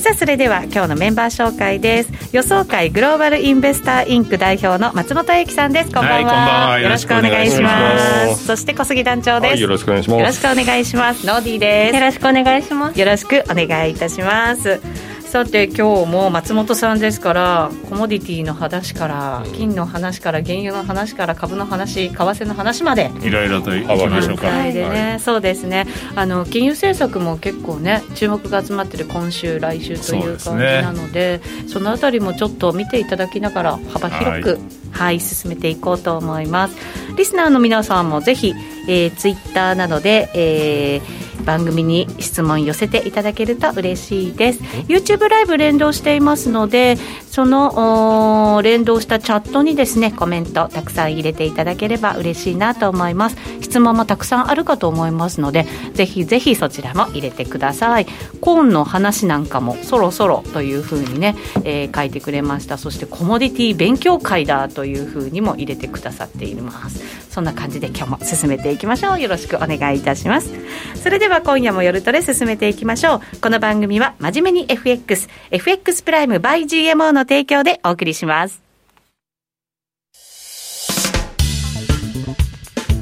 さあそれでは今日のメンバー紹介です。予想会グローバルインベスターインク代表の松本英樹さんです。こんばんは,、はい、んばんは。よろしくお願いします。そして小杉団長です、はい、よろしくお願いします。よろしくお願いします。ノーディーです。よろしくお願いします。よろしくお願いいたしますさて今日も松本さんですからコモディティの話から金の話から原油の話から株の話為替の話までいろいろといきましょうか、でね、はい、そうですね。あの金融政策も結構ね注目が集まってる今週来週という感じなのでそ、ね,、のあたりもちょっと見ていただきながら幅広く、はい、はい、進めていこうと思います。リスナーの皆さんもぜひ、えー、ツイッターなどで、えー番組に質問寄せていただけると嬉しいです。YouTube ライブ連動していますのでその連動したチャットにですねコメントたくさん入れていただければ嬉しいなと思います。質問もたくさんあるかと思いますのでぜひぜひそちらも入れてください。コーンの話なんかもそろそろというふうにね、えー、書いてくれました。そしてコモディティ勉強会だというふうにも入れてくださっています。そんな感じで今日も進めていきましょう。よろしくお願いいたします。それではは今夜も夜トレ進めていきましょう。この番組は真面目に FXFX プライム by GMO の提供でお送りします。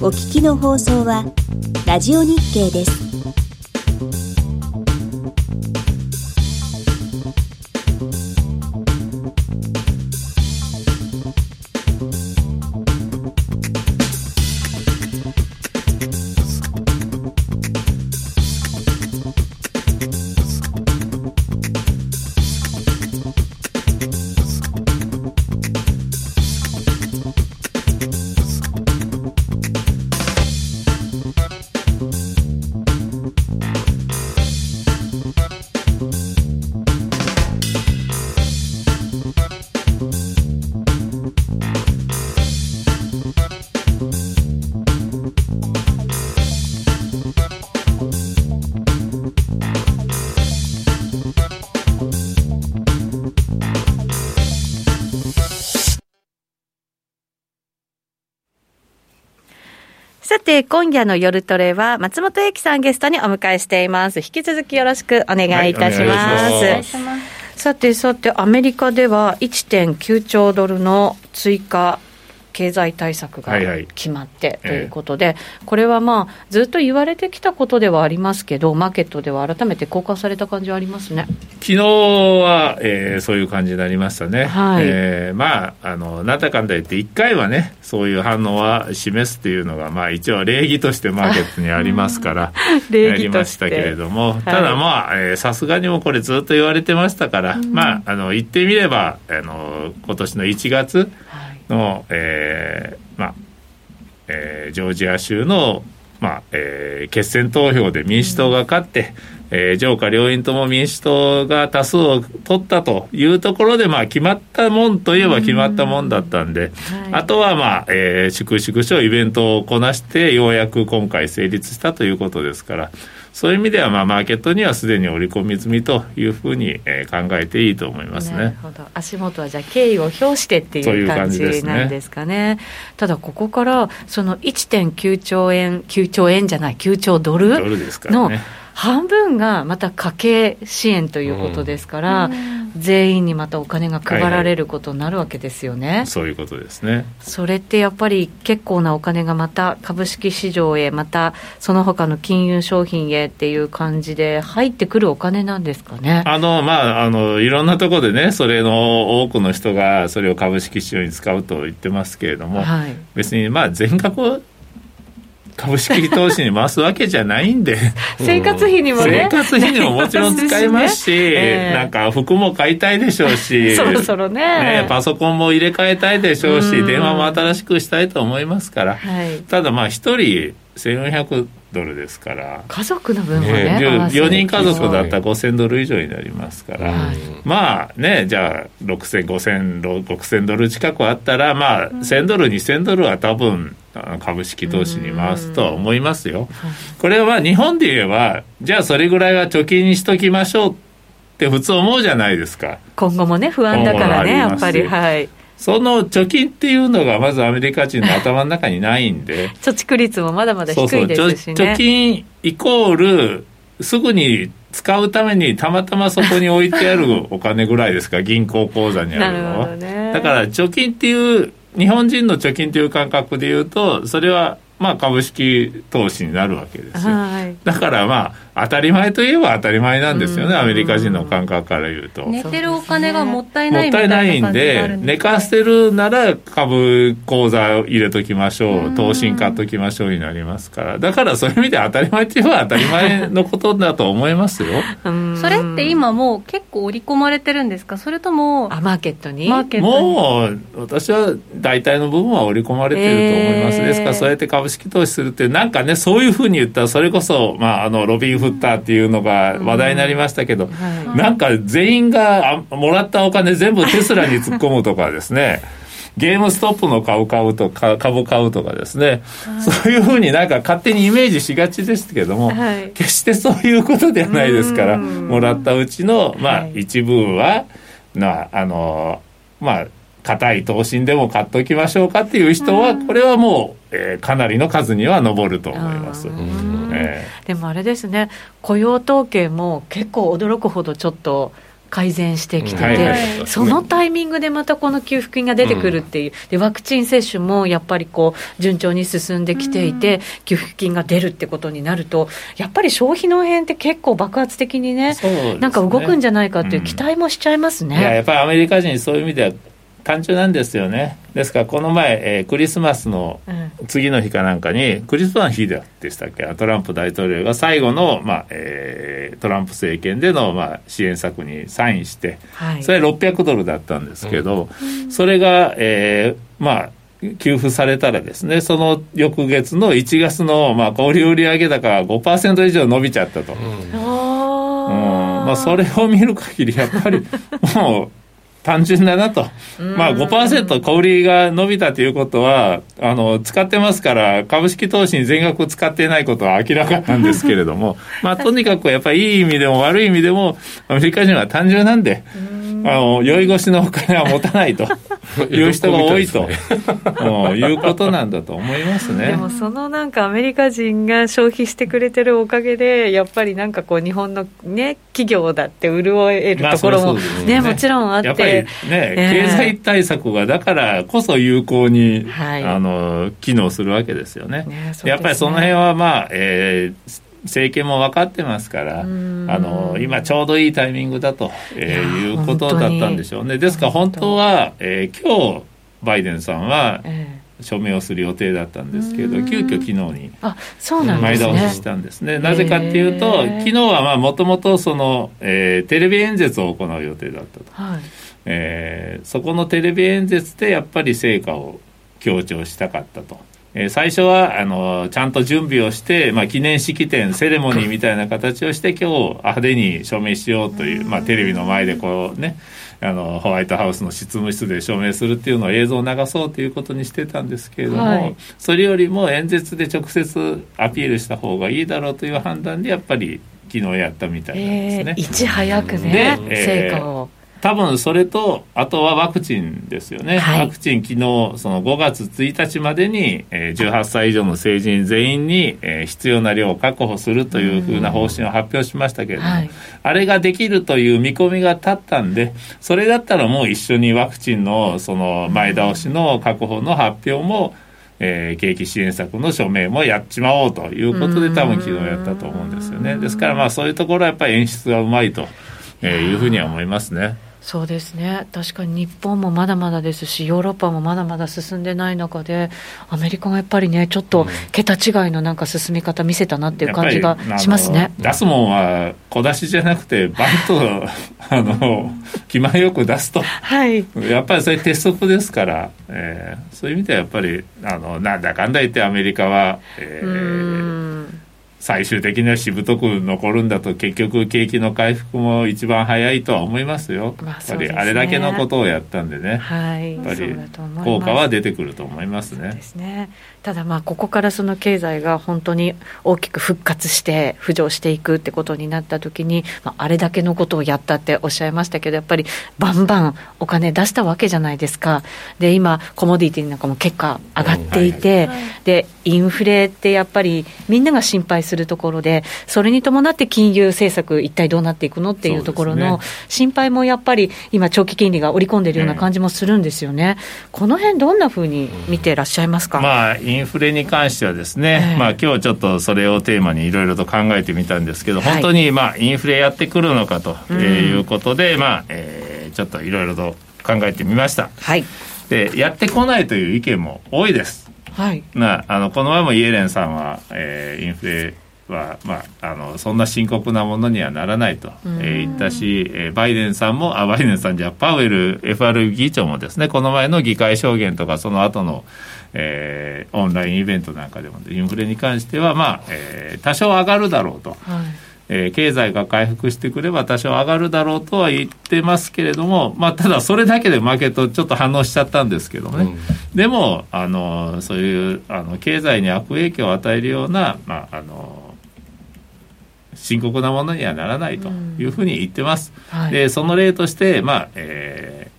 お聞きの放送はラジオ日経です。て、今夜の夜トレは松本英樹さんゲストにお迎えしています。引き続きよろしくお願いいたします。はい、さてさて、アメリカでは1.9兆ドルの追加経済対策が決まってということで、はいはいえー、これはまあずっと言われてきたことではありますけど、マーケットでは改めて交換された感じはありますね。昨日は、えー、そういう感じになりましたね、はい。えー、まあ、あのなんだかんだ言って、1回はね、そういう反応は示すっていうのが、まあ、一応、礼儀としてマーケットにありますから、やりましたけれども、ただまあ、さすがにもこれ、ずっと言われてましたから、まあ、あの言ってみれば、あの今年の1月、の、えーまあえー、ジョージア州の、まあえー、決選投票で民主党が勝って、うん、えー、上下両院とも民主党が多数を取ったというところで、まあ、決まったもんといえば決まったもんだったんで、うんはい、あとは、まあえー、粛々とイベントをこなして、ようやく今回成立したということですから。そういう意味では、まあ、マーケットにはすでに織り込み済みというふうに、えー、考えていいと思いますね。なるほど足元はじゃあ敬意を表してっていう感じなんですかね。ねただここからその1.9兆円9兆円じゃない9兆ドルの、ね、半分がまた家計支援ということですから、うん、全員にまたお金が配られることになるわけですよね、はいはい、そういうことですね。それってやっぱり結構なお金がまた株式市場へまたその他の金融商品へっていう感じで入ってくるお金なんですかね？あのまああのいろんなところでねそれの多くの人がそれを株式市場に使うと言ってますけれども、はい、別にまあ全額株式投資に回すわけじゃないんで。生活費にもね。生活費にももちろん使いますし、ね。えー、なんか服も買いたいでしょうし そろそろね。ねパソコンも入れ替えたいでしょうし電話も新しくしたいと思いますから、はい、ただまあ一人1400ドルですから。家族の分はねね 4, 人家族だったら5000ドル以上になりますから、はい、まあねじゃあ60005000 6000ドル近くあったらまあ1000ドル2000ドルは多分株式投資に回すとは思いますよ。これは日本で言えば、じゃあそれぐらいは貯金にしときましょうって普通思うじゃないですか。今後もね、不安だからね、やっぱり。はい。その貯金っていうのがまずアメリカ人の頭の中にないんで 貯蓄率もまだまだ低いですしね貯金イコールすぐに使うためにたまたまそこに置いてあるお金ぐらいですか 銀行口座にあるのは、ね、だから貯金っていう日本人の貯金という感覚でいうとそれはまあ株式投資になるわけですよ、はい、だからまあ当たり前といえば当たり前なんですよね、アメリカ人の感覚から言うと。寝てるお金がもったいないみたいなもったいないんで、寝かせてるなら株口座入れときましょう、投資買っときましょうになりますから、だからそういう意味で当たり前って言えば当たり前のことだと思いますよ。それって今もう結構織り込まれてるんですか、それとも、あマーケットに。もう私は大体の部分は織り込まれてると思います。えー、ですから、そうやって株式投資するって、なんかね、そういうふうに言った。ら、それこそ、まあ、あのロビン・フッターっていうのが話題になりましたけど、うんはい、なんか全員がもらったお金全部テスラに突っ込むとかですね。ゲームストップの株買うとか株買うとかですね、はい、そういうふうになんか勝手にイメージしがちですけども、はい、決してそういうことではないですから、もらったうちの、まあ、一部は、なあのまあ硬い投資でも買っておきましょうかっていう人は、これはもう、えー、かなりの数には上ると思います、えー、でもあれですね。雇用統計も結構驚くほどちょっと改善してきてて、はいはい、そのタイミングでまたこの給付金が出てくるっていう、うん、でワクチン接種もやっぱりこう順調に進んできていて、うん、給付金が出るってことになると、やっぱり消費の辺って結構爆発的にね、ね。なんか動くんじゃないかっていう期待もしちゃいますね。うん、いややっぱりアメリカ人、そういう意味では単純なんですよね。ですから、この前、えー、クリスマスの次の日かなんかに、クリスマス日でしたっけ、トランプ大統領が最後の、まあえー、トランプ政権での、まあ、支援策にサインして、はい、それ600ドルだったんですけど、うん、それが、えー、まあ、給付されたらですね、その翌月の1月の、まあ、小売売上高が5%以上伸びちゃったと。うん、まあ、それを見る限り、やっぱり、もう、単純だなと、まあ5%小売りが伸びたということはあの、使ってますから、株式投資に全額使っていないことは明らかなんですけれども、まあ、とにかくやっぱりいい意味でも悪い意味でも、アメリカ人は単純なんで、あの酔い越しのお金は持たないと。いう人が多いと。いうことなんだと思いますね。でもそのなんかアメリカ人が消費してくれてるおかげでやっぱりなんかこう日本のね企業だって潤えるところもね,、もちろんあって。やっぱりね、えー、経済対策がだからこそ有効に、はい、あの機能するわけですよね。ね。やっぱりその辺はまあ、えー政権も分かってますから、あの今ちょうどいいタイミングだと、えー、いうことだったんでしょうね。ですから本当。は、えー、今日バイデンさんは、署名をする予定だったんですけど、急遽昨日に前倒ししたんですね。なぜかっていうと、昨日はもともとその、えー、テレビ演説を行う予定だったと、はい、えー、そこのテレビ演説でやっぱり成果を強調したかったと。え最初はあのちゃんと準備をして、まあ、記念式典セレモニーみたいな形をして今日派手に署名しようという、まあ、テレビの前でこうねあのホワイトハウスの執務室で署名するっていうのを映像を流そうということにしてたんですけれども、はい、それよりも演説で直接アピールした方がいいだろうという判断でやっぱり昨日やったみたいなんですね。えー、いち早くね、成果を多分それと、あとはワクチンですよね、はい、ワクチン、昨日その5月1日までに、えー、18歳以上の成人全員に、えー、必要な量を確保するというふうな方針を発表しましたけれども、はい、あれができるという見込みが立ったんで、それだったらもう一緒にワクチンのその前倒しの確保の発表も、えー、景気支援策の署名もやっちまおうということで、多分昨日やったと思うんですよね。ですから、まあそういうところはやっぱり演出がうまいと、えー、いうふうには思いますね。そうですね。確かに日本もまだまだですし、ヨーロッパもまだまだ進んでない中で、アメリカがやっぱりね、ちょっと桁違いのなんか進み方見せたなっていう感じがしますね。出すもんは小出しじゃなくて、バンと あの気前よく出すと、はい、やっぱりそれ鉄則ですから、えー、そういう意味ではやっぱりあのなんだかんだ言ってアメリカは、えー、最終的にはしぶとく残るんだと結局景気の回復も一番早いとは思いますよ、まあ、やっぱりあれだけのことをやったんでね、はい、やっぱり効果は出てくると思いますね。ですねただまあここからその経済が本当に大きく復活して浮上していくってことになった時に、まあ、あれだけのことをやったっておっしゃいましたけどやっぱりバンバンお金出したわけじゃないですか。で今コモディティなんかも結果上がっていて、うんはい、でインフレってやっぱりみんなが心配するところでそれに伴って金融政策一体どうなっていくのっていうところの心配もやっぱり今長期金利が織り込んでいるような感じもするんですよね、うん、この辺どんなふうに見てらっしゃいますか、まあインフレに関してはですね、えー、まあ今日ちょっとそれをテーマにいろいろと考えてみたんですけど、本当にまあインフレやってくるのかということで、うん、まあ、えー、ちょっといろいろと考えてみました。はい。で、やってこないという意見も多いです。はい。なあのこの前もイエレンさんは、えー、インフレは、まあ、あのそんな深刻なものにはならないと、えー、言ったし、えー、バイデンさんもあバイデンさんじゃパウエル FR 議長もですねこの前の議会証言とかその後の、えー、オンラインイベントなんかでもインフレに関しては、まあえー、多少上がるだろうと。はい。えー、経済が回復してくれば多少上がるだろうとは言ってますけれども、まあ、ただそれだけでマーケットちょっと反応しちゃったんですけどね、うん、でもあのそういうあの経済に悪影響を与えるような、まあ、あの深刻なものにはならないというふうに言ってます。うんはい、でその例として、まあえ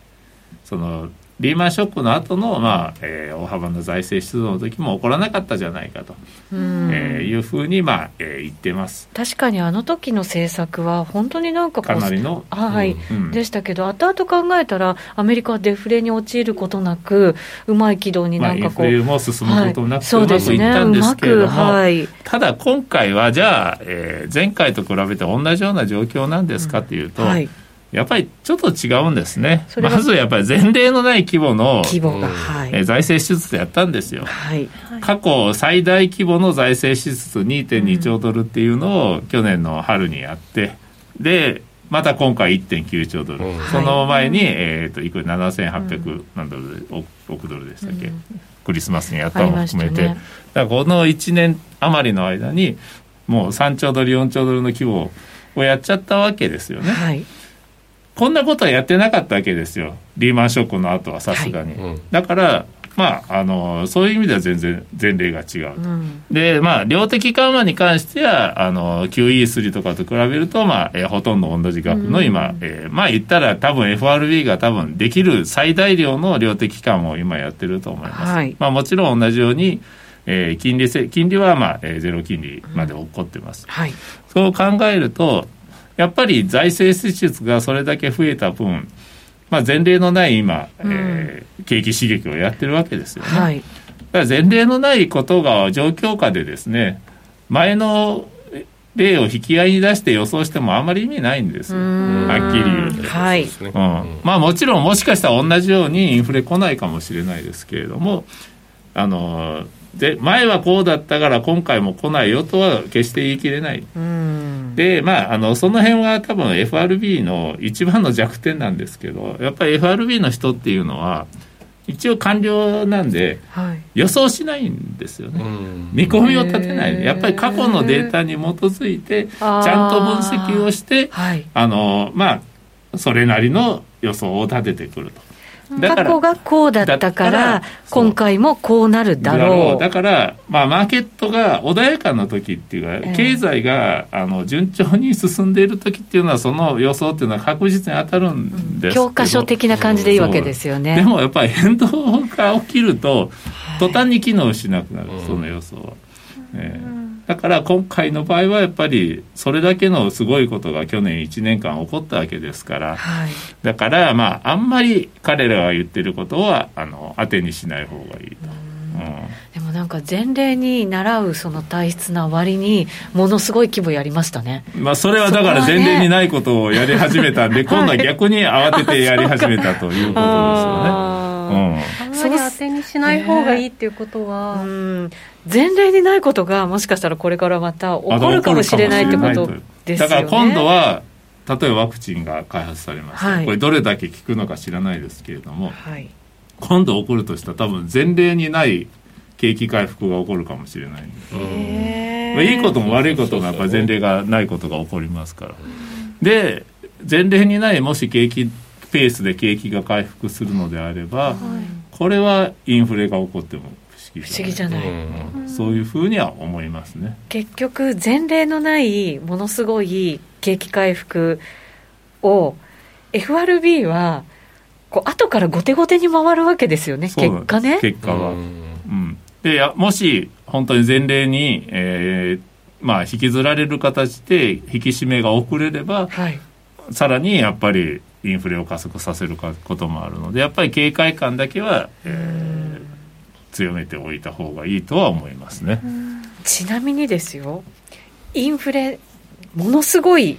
ー、そのリーマンショックの後のまあ、えー、大幅な財政出動の時も起こらなかったじゃないかと、うん、えー、いうふうに、まあえー、言ってます。確かにあの時の政策は本当になんかかなりの、はい、うん、でしたけど後々考えたらアメリカはデフレに陥ることなくうまい軌道になんかこう、まあ、インフレも進むことなく、はい、うまくいったんですけれども、はい、ただ今回はじゃあ、えー、前回と比べて同じような状況なんですかというと、うんはいやっぱりちょっと違うんですね。まずやっぱり前例のない規模の規模が、はい、財政支出やったんですよ、はい。過去最大規模の財政支出2.2兆ドルっていうのを去年の春にやって、で、また今回1.9兆ドル、うん、その前に、えーと、いくら7800万ドルで、億ドルでしたっけ、うん、クリスマスにやったのも含めて、ね、だからこの1年余りの間にもう3兆ドル4兆ドルの規模をやっちゃったわけですよね。はいこんなことはやってなかったわけですよ。リーマンショックの後はさすがに、はい、だからまあ、あのそういう意味では全然前例が違うと、うん、でまあ量的緩和に関してはあの QE3 とかと比べると、まあえー、ほとんど同じ額の今、うん、えー、まあ言ったら多分 FRB が多分できる最大量の量的緩和を今やってると思います、はい、まあ、もちろん同じようにえー、金利せ金利は、まあえー、ゼロ金利まで起こってます、うんはい、そう考えるとやっぱり財政支出がそれだけ増えた分、まあ、前例のない今、うん、えー、景気刺激をやってるわけですよね。はい、だから前例のないことが状況下でですね前の例を引き合いに出して予想してもあんまり意味ないんですよ、はっきり言うと、はい。うん。まあ、もちろんもしかしたら同じようにインフレ来ないかもしれないですけれどもあので前はこうだったから今回も来ないよとは決して言い切れない。でまああのその辺は多分 FRB の一番の弱点なんですけどやっぱり FRB の人っていうのは一応官僚なんで、予想しないんですよね、見込みを立てない。やっぱり過去のデータに基づいてちゃんと分析をして、あのまあそれなりの予想を立ててくると。過去がこうだったから今回もこうなるだろう。だから、まあ、マーケットが穏やかな時っていうか、えー、経済があの順調に進んでいる時っていうのはその予想っていうのは確実に当たるんです教科書的な感じでいいわけですよね。でもやっぱり変動が起きると途端に機能しなくなる、はい、その予想は。えーだから今回の場合はやっぱりそれだけのすごいことが去年1年間起こったわけですから、はい、だからまああんまり彼らが言ってることはあの当てにしない方がいいと。うん、でもなんか前例に習うその体質な割にものすごい規模やりましたね、まあ、それはだから前例にないことをやり始めたんで、今度は逆に慌ててやり始めたということですよね。うん、あんまり当てにしない方がいいっていうことは、うん。前例にないことがもしかしたらこれからまた起こるかもしれないってことですよね。だから今度は例えばワクチンが開発されました、はい、これどれだけ効くのか知らないですけれども、はい、今度起こるとしたら多分前例にない景気回復が起こるかもしれないんです。いいことも悪いことがやっぱ前例がないことが起こりますから。で前例にないもし景気ペースで景気が回復するのであれば、はい、これはインフレが起こっても不思議じゃない、うん、そういうふうには思いますね。結局前例のないものすごい景気回復を FRB はこう後から後手後手に回るわけですよね結果ね。結果は、うん、でやもし本当に前例に、えーまあ、引きずられる形で引き締めが遅れれば、はい、さらにやっぱりインフレを加速させることもあるのでやっぱり警戒感だけは、えー、強めておいた方がいいとは思いますね。ちなみにですよインフレものすごい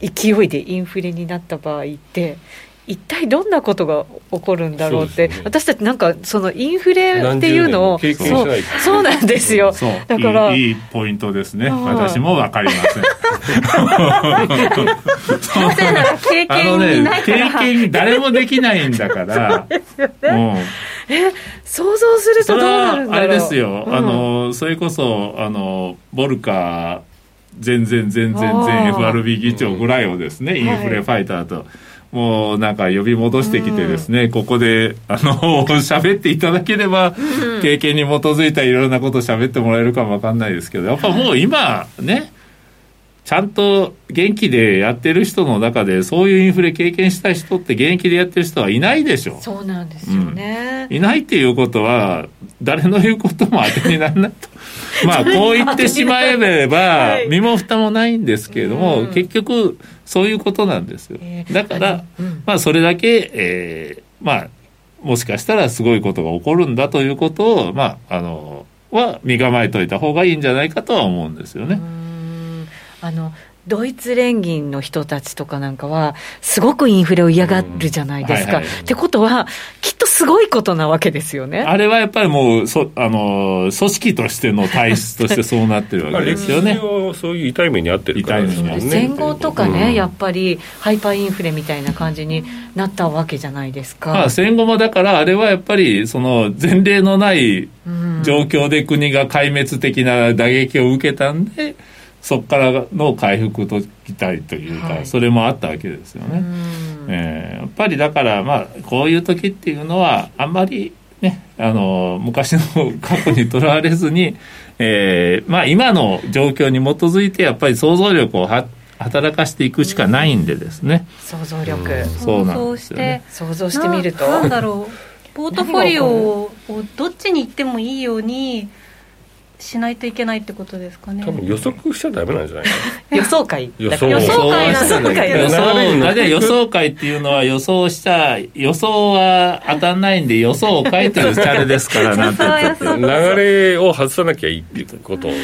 勢いでインフレになった場合って一体どんなことが起こるんだろうって、ね、私たちなんかそのインフレっていうのをそうそうなんですよ。だからいいポイントですね。私も分かりません。経験にない経験誰もできないんだから え想像するとどうなるんだろう。あれですよ、うん、あのそれこそあのボルカ全然全然全 FRB 議長ぐらいをですねインフレファイターと、はいもうなんか呼び戻してきてですね、うん、ここで、あの、喋っていただければ、経験に基づいたいろんなことを喋ってもらえるかもわかんないですけど、やっぱもう今、ね、ちゃんと元気でやってる人の中で、そういうインフレ経験した人って現役でやってる人はいないでしょ。そうなんですよね。うん、いないっていうことは、誰の言うことも当てにならないと。まあ、こう言ってしまえれば、身も蓋もないんですけれども、結局、そういうことなんですよ。だから、まあ、それだけ、えー、まあ、もしかしたらすごいことが起こるんだということを、まあ、あの、は身構えといた方がいいんじゃないかとは思うんですよね。あのドイツ連銀の人たちとかなんかは、すごくインフレを嫌がるじゃないですか。ってことは、きっとすごいことなわけですよね。あれはやっぱりもう、そあの組織としての体質としてそうなってるわけですよね。そういう痛い目に遭ってるからですね。戦後とかね、やっぱりハイパーインフレみたいな感じになったわけじゃないですか。まあ、戦後もだから、あれはやっぱり、その前例のない状況で国が壊滅的な打撃を受けたんで、そこからの回復ときたいというか、はい、それもあったわけですよね。えー、やっぱりだからまあこういう時っていうのはあんまりねあの昔の過去にとらわれずに、えー、まあ今の状況に基づいてやっぱり想像力をは働かしていくしかないんでですね。想像力。そうなんですよ、ね、想像してみると。なんだろう。ポートフォリオをどっちに行ってもいいように。しないといけないってことですかね。多分予測しちゃダメなんじゃない 予想会。予想予想会なんだ。予想予想会っていうのは予想した予想は当たんないんで予想を書いてるチャレですからなんて 流れを外さなきゃいいっていうことね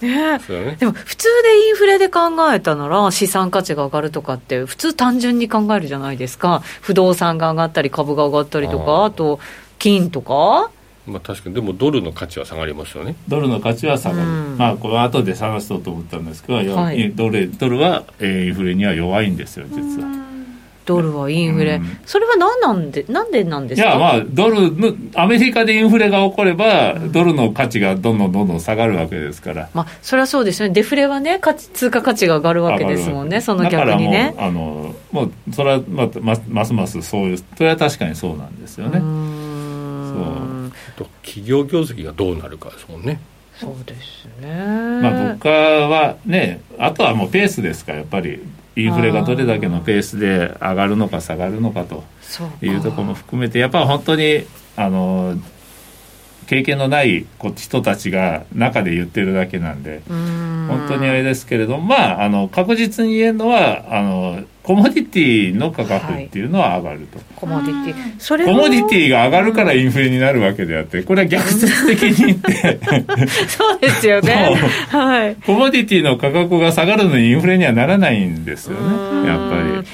ね。でも普通でインフレで考えたなら資産価値が上がるとかって普通単純に考えるじゃないですか。不動産が上がったり株が上がったりとかあと金とかまあ、確かに。でもドルの価値は下がりますよね。ドルの価値は下がる、まあこれ後で探そうと思ったんですけど、はい、ドルドルは、えー、インフレには弱いんですよ実は。ドルはインフレ、うん、それは何なんでなんでなんですか？いやまあドルのアメリカでインフレが起これば、ドルの価値がどんどんどんどん下がるわけですから。まあそれはそうですよね。デフレはね価値通貨価値が上がるわけですもんねその逆にね。あのもうそれはまますますそういうそれは確かにそうなんですよね。そうと企業業績がどうなるかですもんね。そうですね。まあ物価はね、あとはもうペースですからやっぱり。インフレがどれだけのペースで上がるのか下がるのかと。いうところも含めてやっぱ本当にあの経験のない人たちが中で言ってるだけなんで。本当にあれですけれどもまああの確実に言えるのはあのコモディティの価格っていうのは上がると、はい、コモディティ。それコモディティが上がるからインフレになるわけであってこれは逆説的に言って。そうですよね。はい。コモディティの価格が下がるのにインフレにはならないんですよね。やっぱり。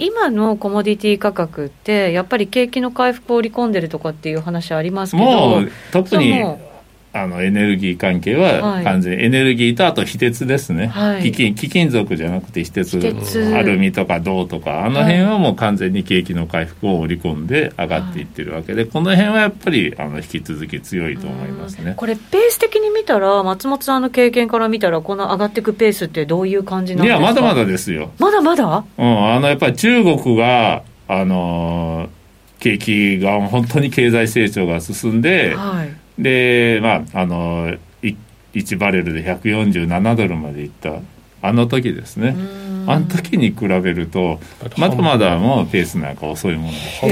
今のコモディティ価格って、やっぱり景気の回復を織り込んでるとかっていう話ありますけど、もう特にあのエネルギー関係は完全にエネルギーとあと非鉄ですね、はい、貴金貴金属じゃなくて非鉄アルミとか銅とかあの辺はもう完全に景気の回復を織り込んで上がっていってるわけで、はい、この辺はやっぱりあの引き続き強いと思いますね。これペース的に見たら松本さんの経験から見たらこの上がっていくペースってどういう感じなんですか？いやまだまだですよ。まだまだ、うん、あのやっぱり中国があの景気が本当に経済成長が進んで、はいでまああの1バレルで147ドルまでいった。あの時ですね。あの時に比べるとまだまだもうペースなんか遅いものです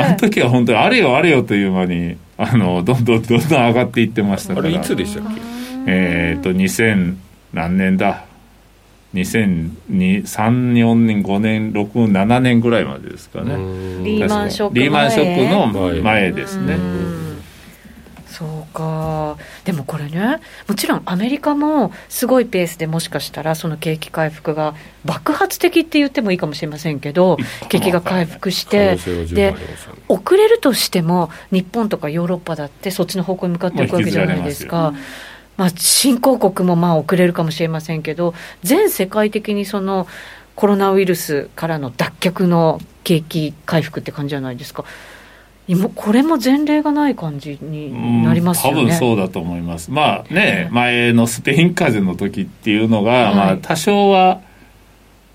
あの時は本当にあれよあれよという間にあのどんどんどんどん上がっていってましたから。あれいつでしたっけ？えっ、と2000何年だ。2003年5年67年ぐらいまでですかね。リーマンショックリーマンショックの前ですねそうかでもこれねもちろんアメリカもすごいペースでもしかしたらその景気回復が爆発的って言ってもいいかもしれませんけど景気が回復してで遅れるとしても日本とかヨーロッパだってそっちの方向に向かっていくわけじゃないですか。まあ、新興国もまあ遅れるかもしれませんけど全世界的にそのコロナウイルスからの脱却の景気回復って感じじゃないですか。今これも前例がない感じになりますよね、多分そうだと思います。まあね、前のスペイン風邪の時っていうのが、はい、まあ多少は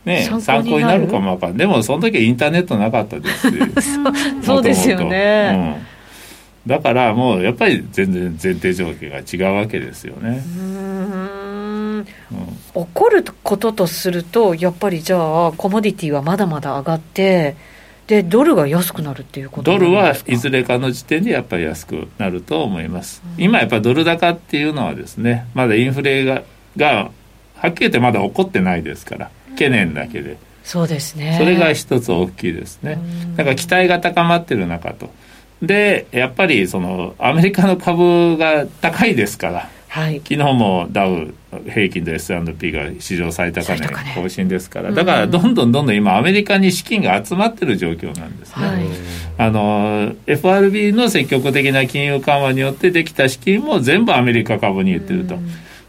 ね参考になる。かもわかんない。でもその時はインターネットなかったです そうですよね、うん、だからもうやっぱり全然前提条件が違うわけですよね。うん。起こることとするとやっぱりじゃあコモディティはまだまだ上がってでドルが安くなるっていうことドルはいずれかの時点でやっぱり安くなると思います、うん、今やっぱドル高っていうのはですねまだインフレががはっきり言ってまだ起こってないですから懸念だけで、うん、そうですね。それが一つ大きいですね、だから期待が高まってる中と。でやっぱりそのアメリカの株が高いですからはい、昨日もダウ平均と S&P が史上最高値更新ですから、だからどんどんどんどん今アメリカに資金が集まってる状況なんですね、はい、あの FRB の積極的な金融緩和によってできた資金も全部アメリカ株に言ってると、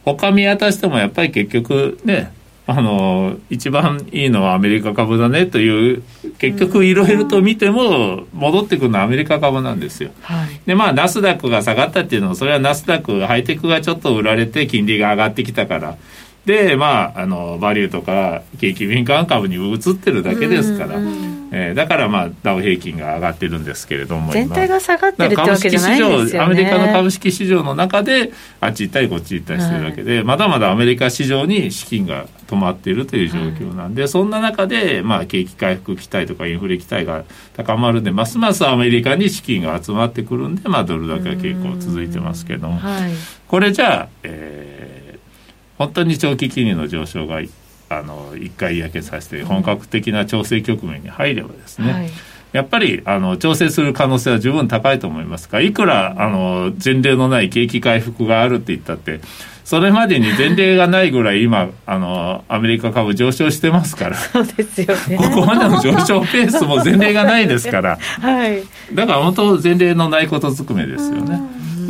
他見渡してもやっぱり結局ねあの一番いいのはアメリカ株だねという結局いろいろと見ても戻ってくるのはアメリカ株なんですよ。はい、でまあナスダックが下がったっていうのはそれはナスダックハイテクがちょっと売られて金利が上がってきたからでまああのバリューとか景気敏感株に移ってるだけですから。えー、だからまあダウ平均が上がってるんですけれども全体が下がってるってわけじゃないですよね。アメリカの株式市場の中であっち行ったりこっち行ったりしてるわけで、はい、まだまだアメリカ市場に資金が止まっているという状況なんで、はい、そんな中でまあ景気回復期待とかインフレ期待が高まるんでますますアメリカに資金が集まってくるんでまあドル高傾向続いてますけども、はい、これじゃあ、えー、本当に長期金利の上昇があの一回焼けさせて本格的な調整局面に入ればですね、はい、やっぱりあの調整する可能性は十分高いと思いますがいくらあの前例のない景気回復があるって言ったってそれまでに前例がないぐらい今あのアメリカ株上昇してますからそうですよね。ここまでの上昇ペースも前例がないですから、はい、だから本当前例のないことずくめですよね。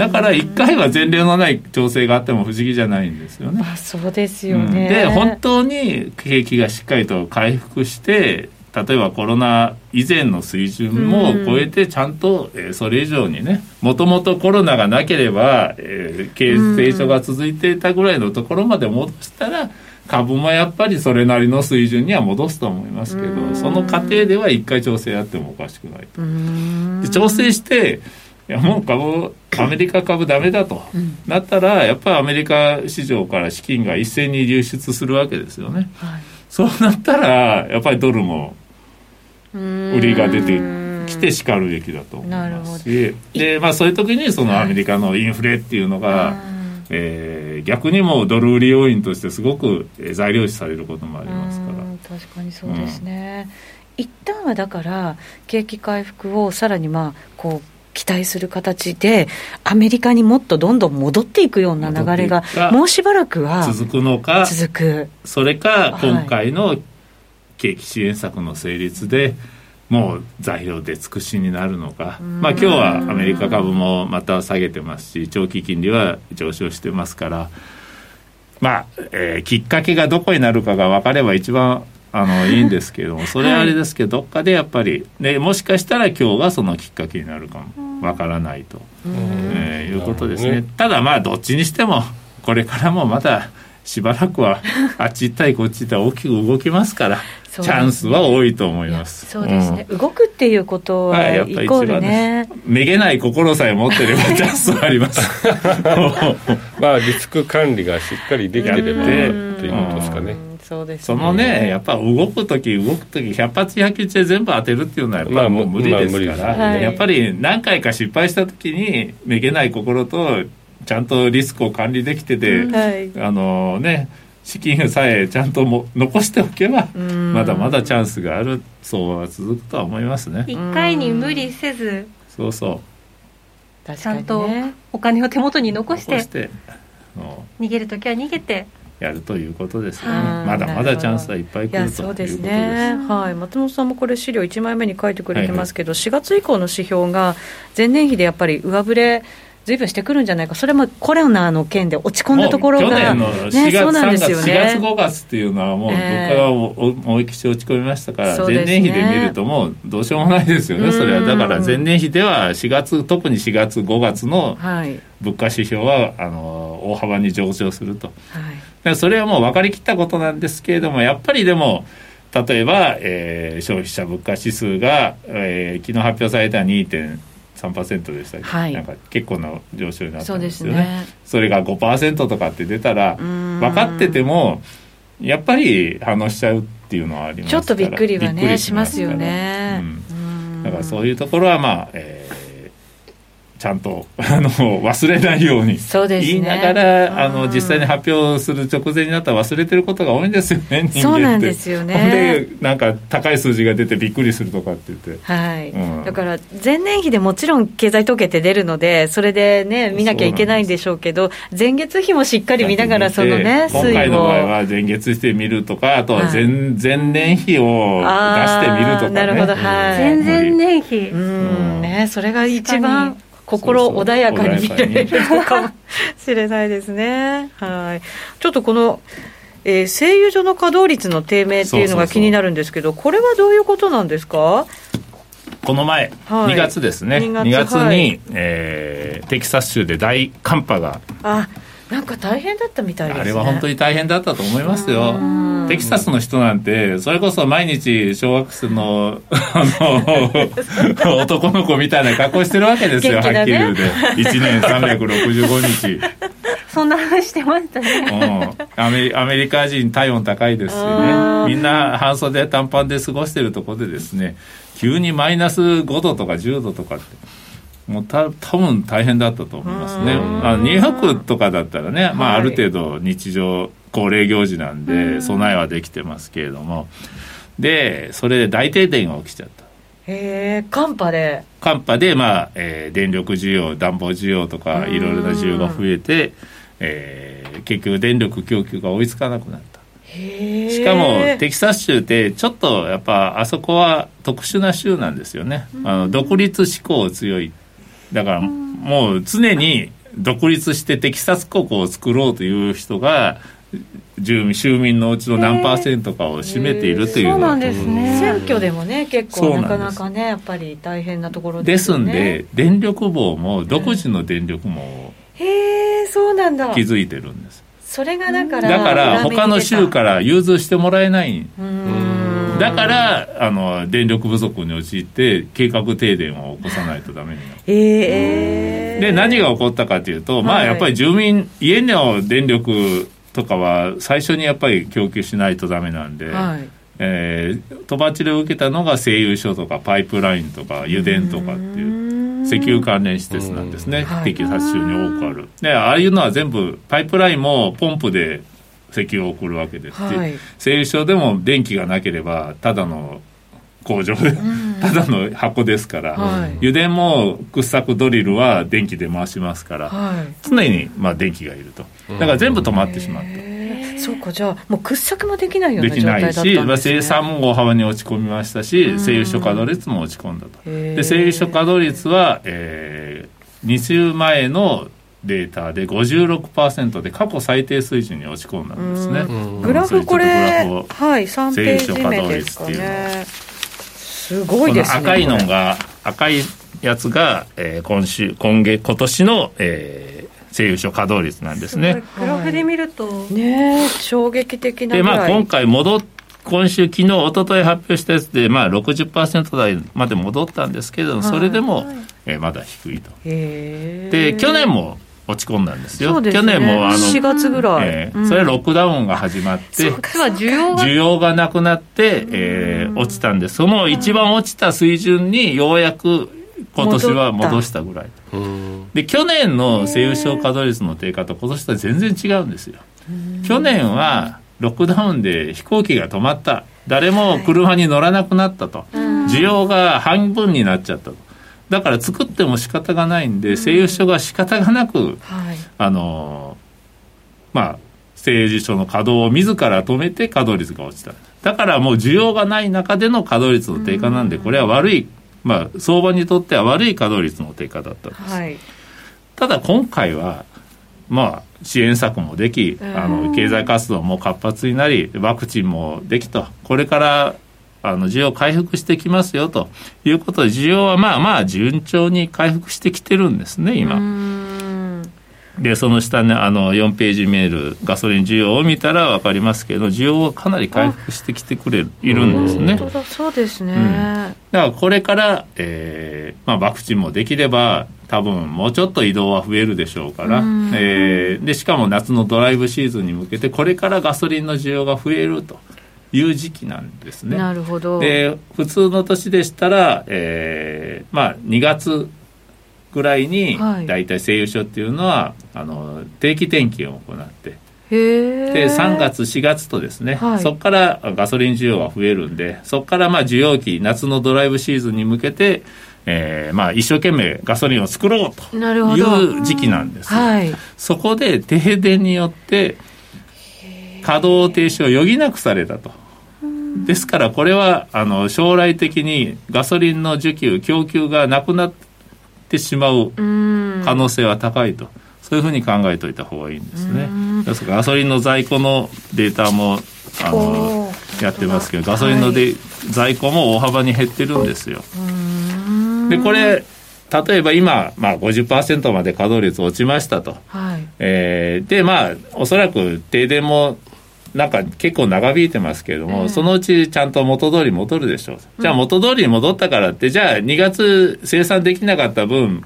だから1回は前例のない調整があっても不思議じゃないんですよね。あそうですよね、うん、で本当に景気がしっかりと回復して例えばコロナ以前の水準も超えてちゃんと、えそれ以上にねもともとコロナがなければ、えー、成長が続いていたぐらいのところまで戻したら株もやっぱりそれなりの水準には戻すと思いますけどその過程では1回調整やってもおかしくないと。で調整していやもう株アメリカ株ダメだと、うん、なったらやっぱりアメリカ市場から資金が一斉に流出するわけですよね、はい、そうなったらやっぱりドルも売りが出てきてしかるべきだと思いますし。で、まあ、そういう時にそのアメリカのインフレっていうのが、はい、えー、逆にもドル売り要因としてすごく材料視されることもありますから。確かにそうですね、うん、一旦はだから景気回復をさらにまあこう期待する形で、アメリカにもっとどんどん戻っていくような流れが、もうしばらくは続くのか、続く。それか、今回の景気支援策の成立で、もう材料で尽くしになるのか、まあ、今日はアメリカ株もまた下げてますし長期金利は上昇してますから。まあ、えー、きっかけがどこになるかが分かれば一番あのいいんですけどもそれはあれですけど、どっかでやっぱり、ね、もしかしたら今日がそのきっかけになるかも。わからないと、えー、いうことですね。ただまあどっちにしてもこれからもまだしばらくは あっち行ったりこっち行ったり大きく動きますからチャンスは多いと思います。そうですね、うん、動くっていうことはイコールね、めげない心さえ持ってればチャンスはあります。まあリスク管理がしっかりできてればということですかねそうです、ね、そのねやっぱ動く時動く時百発百中で全部当てるっていうのはやっぱりもう無理ですから、まあやっぱり何回か失敗した時にめげない心とちゃんとリスクを管理できてて、はい、あのね資金さえちゃんとも残しておけばまだまだチャンスがあるそうは続くとは思いますね。一回に無理せずそうそう。ちゃんとお金を手元に残して逃げる時は逃げてやるということですよね、まだまだチャンスはいっぱい来るとそうですね。はい、松本さんもこれ資料1枚目に書いてくれてますけど、はい。はい、4月以降の指標が前年比でやっぱり上振れずいぶんしてくるんじゃないか、それもコロナの件で落ち込んだところが、去年の4月、ね、4月、4月、5月っていうのは、もう物価が思い切り落ち込みましたから、前年比で見ると、もうどうしようもないですよね、それは。だから前年比では4月、特に4月、5月の物価指標は、あの大幅に上昇すると、はい、それはもう分かりきったことなんですけれども、やっぱりでも、例えば、えー、消費者物価指数が、えー、昨日発表された2.3 3%でしたり、はい、なんか結構な上昇になったんですよね。ね。それが5%とかって出たら分かっててもやっぱり反応しちゃうっていうのはありますちょっとびっくりはねしますよね、うん、だからそういうところはまあ、えーちゃんと あの忘れないように。言いながら、あの実際に発表する直前になったら忘れてることが多いんですよね そうなんですよね。でなんか高い数字が出てびっくりするとかって言って。はい、うん、だから前年比でもちろん経済統計って出るのでそれでね見なきゃいけないんでしょうけど前月比もしっかり見ながらそのね今回の場合は前月比で見るとかあとは前はい、前年比を出してみるとか、ね、なるほど。はい。前々年比。うん。ねそれが一番心穏やかに見られるのかもしれないですね。はい。ちょっとこの、えー、製油所の稼働率の低迷っていうのが気になるんですけど、これはどういうことなんですか？この前、はい、2月ですね、2月 ,2 月に、はい、えー、テキサス州で大寒波が。あなんか大変だったみたいですね。あれは本当に大変だったと思いますよ。テキサスの人なんて、それこそ毎日小学生の、あの、男の子みたいな格好してるわけですよ、ね、はっきり言うで。1年365日。そんな話してましたね。うん、アメリアメリカ人体温高いですしね。みんな半袖短パンで過ごしてるところでですね、急にマイナス5度とか10度とかって。もうた多分大変だったと思いますね。あニューヨークとかだったらね、まあ、ある程度日常恒例行事なんで備えはできてますけれども。でそれで大停電が起きちゃった。へえ寒波で。寒波で、まあえー、電力需要暖房需要とかいろいろな需要が増えて、えー、結局電力供給が追いつかなくなった。しかもテキサス州ってちょっとやっぱあそこは特殊な州なんですよね、あの独立志向強いだからもう常に独立してテキサス国を作ろうという人が住民州民のうちの何パーセントかを占めているというそうなんですね。選挙でもね結構なかなかねやっぱり大変なところです、ね、ですんで電力網も独自の電力網をへえそうなんだ。気づいてるんです。それがだからだから他の州から融通してもらえないだからあの電力不足に陥って計画停電を起こさないとダメになる。えー、で何が起こったかというと、はい、まあやっぱり住民家の電力とかは最初にやっぱり供給しないとダメなんで、はい。えー、とばちで受けたのが製油所とかパイプラインとか油田とかっていう石油関連施設なんですね。テキサス州に多くある。でああいうのは全部パイプラインもポンプで石油を送るわけですし、はい、製油所でも電気がなければただの工場で、ただの箱ですから、はい、油田も掘削ドリルは電気で回しますから、はい、常にまあ電気がいると。だから全部止まってしまった。そうかじゃあもう掘削もできないようなできない状態だったんです、ね、し、まあ、生産も大幅に落ち込みましたし、製油所稼働率も落ち込んだと。で製油所稼働率は、えー、2週前のデータで56%で過去最低水準に落ち込んだんですね。グラフこれはい3ページ目ですかね。すごいですね赤いのが赤いやつが、えー、今週今月今年の、えー、製油所稼働率なんですね。グラフで見ると、はい、ね衝撃的なで、まあ、今回戻っ今週、昨日一昨日発表したやつで、まあ60%台まで戻ったんですけど、それでも、えー、まだ低いと。で、去年も落ち込んだんですよ。すね、去年もあの4月ぐらい、えーうん、それはロックダウンが始まって、需要需要がなくなって、えー、落ちたんでその一番落ちた水準にようやく今年は戻したぐらい。で、去年の製油所稼働率の低下と今年とは全然違うんですよ。去年はロックダウンで飛行機が止まった。誰も車に乗らなくなったと。需要が半分になっちゃったと。だから作っても仕方がないんで、製油所が仕方がなく、はい、あのまあ製油所の稼働を自ら止めて稼働率が落ちた。だからもう需要がない中での稼働率の低下なんでこれは悪い、まあ、相場にとっては悪い稼働率の低下だったんです、はい、ただ今回はまあ支援策もできあの経済活動も活発になりワクチンもできと。これからあの需要回復してきますよということで需要はまあまあ順調に回復してきてるんですね今。でその下ねあの4ページメールガソリン需要を見たら分かりますけど需要はかなり回復してきてくれいるんですね。本当だそうですね、うん、だからこれから、えーまあ、ワクチンもできれば多分もうちょっと移動は増えるでしょうから、えー、でしかも夏のドライブシーズンに向けてこれからガソリンの需要が増えると。いう時期なんですね。なるほど。で、普通の年でしたら、えー、まあ、2月ぐらいに、大体製油所っていうのは、あの、定期点検を行って、で3月4月とですね、はい、そこからガソリン需要は増えるんでそこからまあ需要期夏のドライブシーズンに向けて、えー、まあ一生懸命ガソリンを作ろうという時期なんです、はい、そこで停電によって稼働停止を余儀なくされたと。ですからこれはあの将来的にガソリンの需給供給がなくなってしまう可能性は高いと。そういうふうに考えておいた方がいいんですね。ですからガソリンの在庫のデータもあのやってますけどガソリンので、はい、在庫も大幅に減ってるんですよ。でこれ例えば今、まあ50%まで稼働率落ちましたと、はい、えー、でまあおそらく停電もなんか結構長引いてますけれども、そのうちちゃんと元通り戻るでしょう。じゃあ元通りに戻ったからって、じゃあ2月生産できなかった分、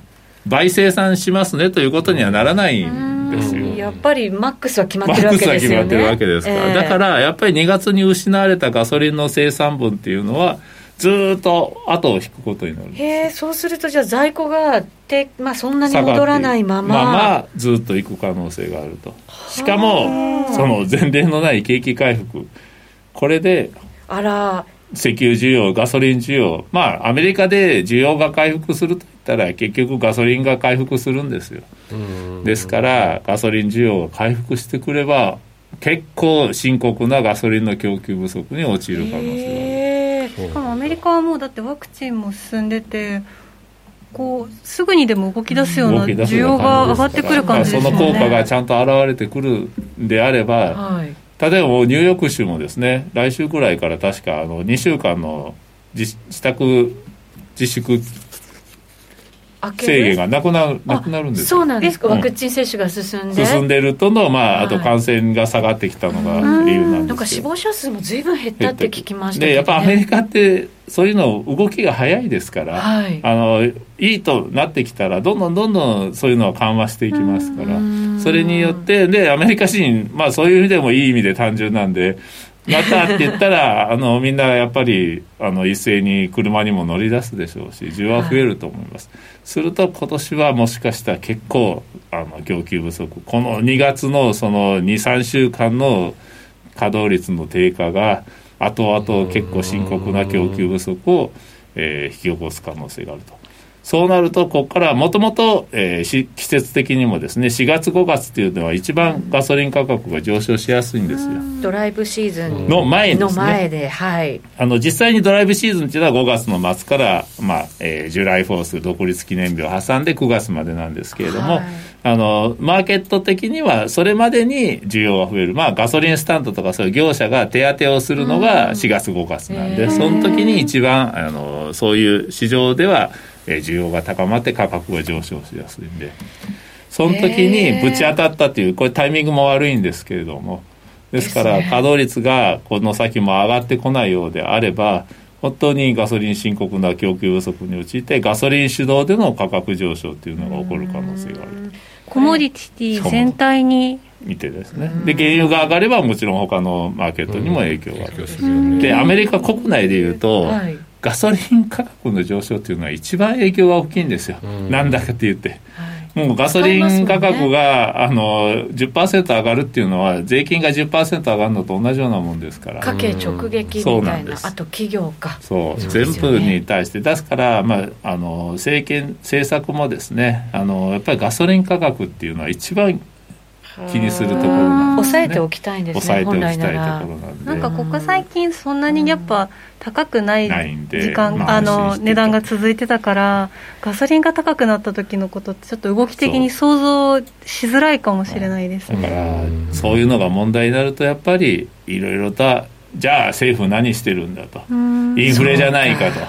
倍生産しますねということにはならないんですよ。やっぱりマックスは決まってるわけですよね。マックスは決まってるわけですから。えー、だからやっぱり2月に失われたガソリンの生産分っていうのは、ずっと後を引くことになるへえそうするとじゃあ在庫がて、まあ、そんなに戻らないまま。ままずっといく可能性があると。しかもその前例のない景気回復。これであら。石油需要ガソリン需要。まあアメリカで需要が回復するといったら結局ガソリンが回復するんですよ。ですからガソリン需要が回復してくれば結構深刻なガソリンの供給不足に陥る可能性があるしかもアメリカはもうだってワクチンも進んでてこうすぐにでも動き出すような需要が上がってくる感じですね、その効果がちゃんと現れてくるんであれば、はい、例えばニューヨーク州もですね来週くらいから確かあの2週間の自宅自粛制限がなくなるなくなるんですそうなんですか、ワクチン接種が進んで？進んでるとの、まあ、あと感染が下がってきたのが理由なんですなんか死亡者数もずいぶん減ったって聞きましたね、でやっぱアメリカってそういうの動きが早いですから、はい、あのいいとなってきたらどんどんどんどんそういうのは緩和していきますからそれによってでアメリカ人、まあ、そういう意味でもいい意味で単純なんでまたって言ったらあのみんなやっぱりあの一斉に車にも乗り出すでしょうし需要は増えると思います、はい、すると今年はもしかしたら結構あの供給不足この2月のその23週間の稼働率の低下が後々結構深刻な供給不足を、えー、引き起こす可能性があると。そうなると、ここからもともと季節的にもですね、4月、5月っていうのは一番ガソリン価格が上昇しやすいんですよ。ドライブシーズンの前ですね。の前で、はい。あの、実際にドライブシーズンっていうのは5月の末から、まあ、えー、ジュライフォース、独立記念日を挟んで9月までなんですけれども、はい、あの、マーケット的にはそれまでに需要が増える。まあ、ガソリンスタンドとかそういう業者が手当てをするのが4月、5月なんで、その時に一番、あの、そういう市場では、えー、需要が高まって価格が上昇しやすいんで。その時にぶち当たったというこれタイミングも悪いんですけれども。ですから稼働率がこの先も上がってこないようであれば本当にガソリン深刻な供給不足に陥ってガソリン主導での価格上昇というのが起こる可能性がある。コモディティ全体に。見てですね。で原油が上がればもちろん他のマーケットにも影響がある。でアメリカ国内でいうと、はいガソリン価格の上昇っていうのは一番影響が大きいんですよ、うん、なんだかって言って。もうガソリン価格が、ね、あの10%上がるっていうのは税金が10%上がるのと同じようなもんですから。家計直撃みたいなあと企業かそう、ね、全部に対して。ですから、まあ、あの政権政策もですねあのやっぱりガソリン価格っていうのは一番気にするところなんです、ね、抑えておきたいんですね抑えておきたいところなんで。なんかここ最近そんなにやっぱ高くない時間、まあ、あの値段が続いてたからガソリンが高くなった時のことってちょっと動き的に想像しづらいかもしれないですね。だからそういうのが問題になるとやっぱりいろいろとじゃあ政府何してるんだと。インフレじゃないかと。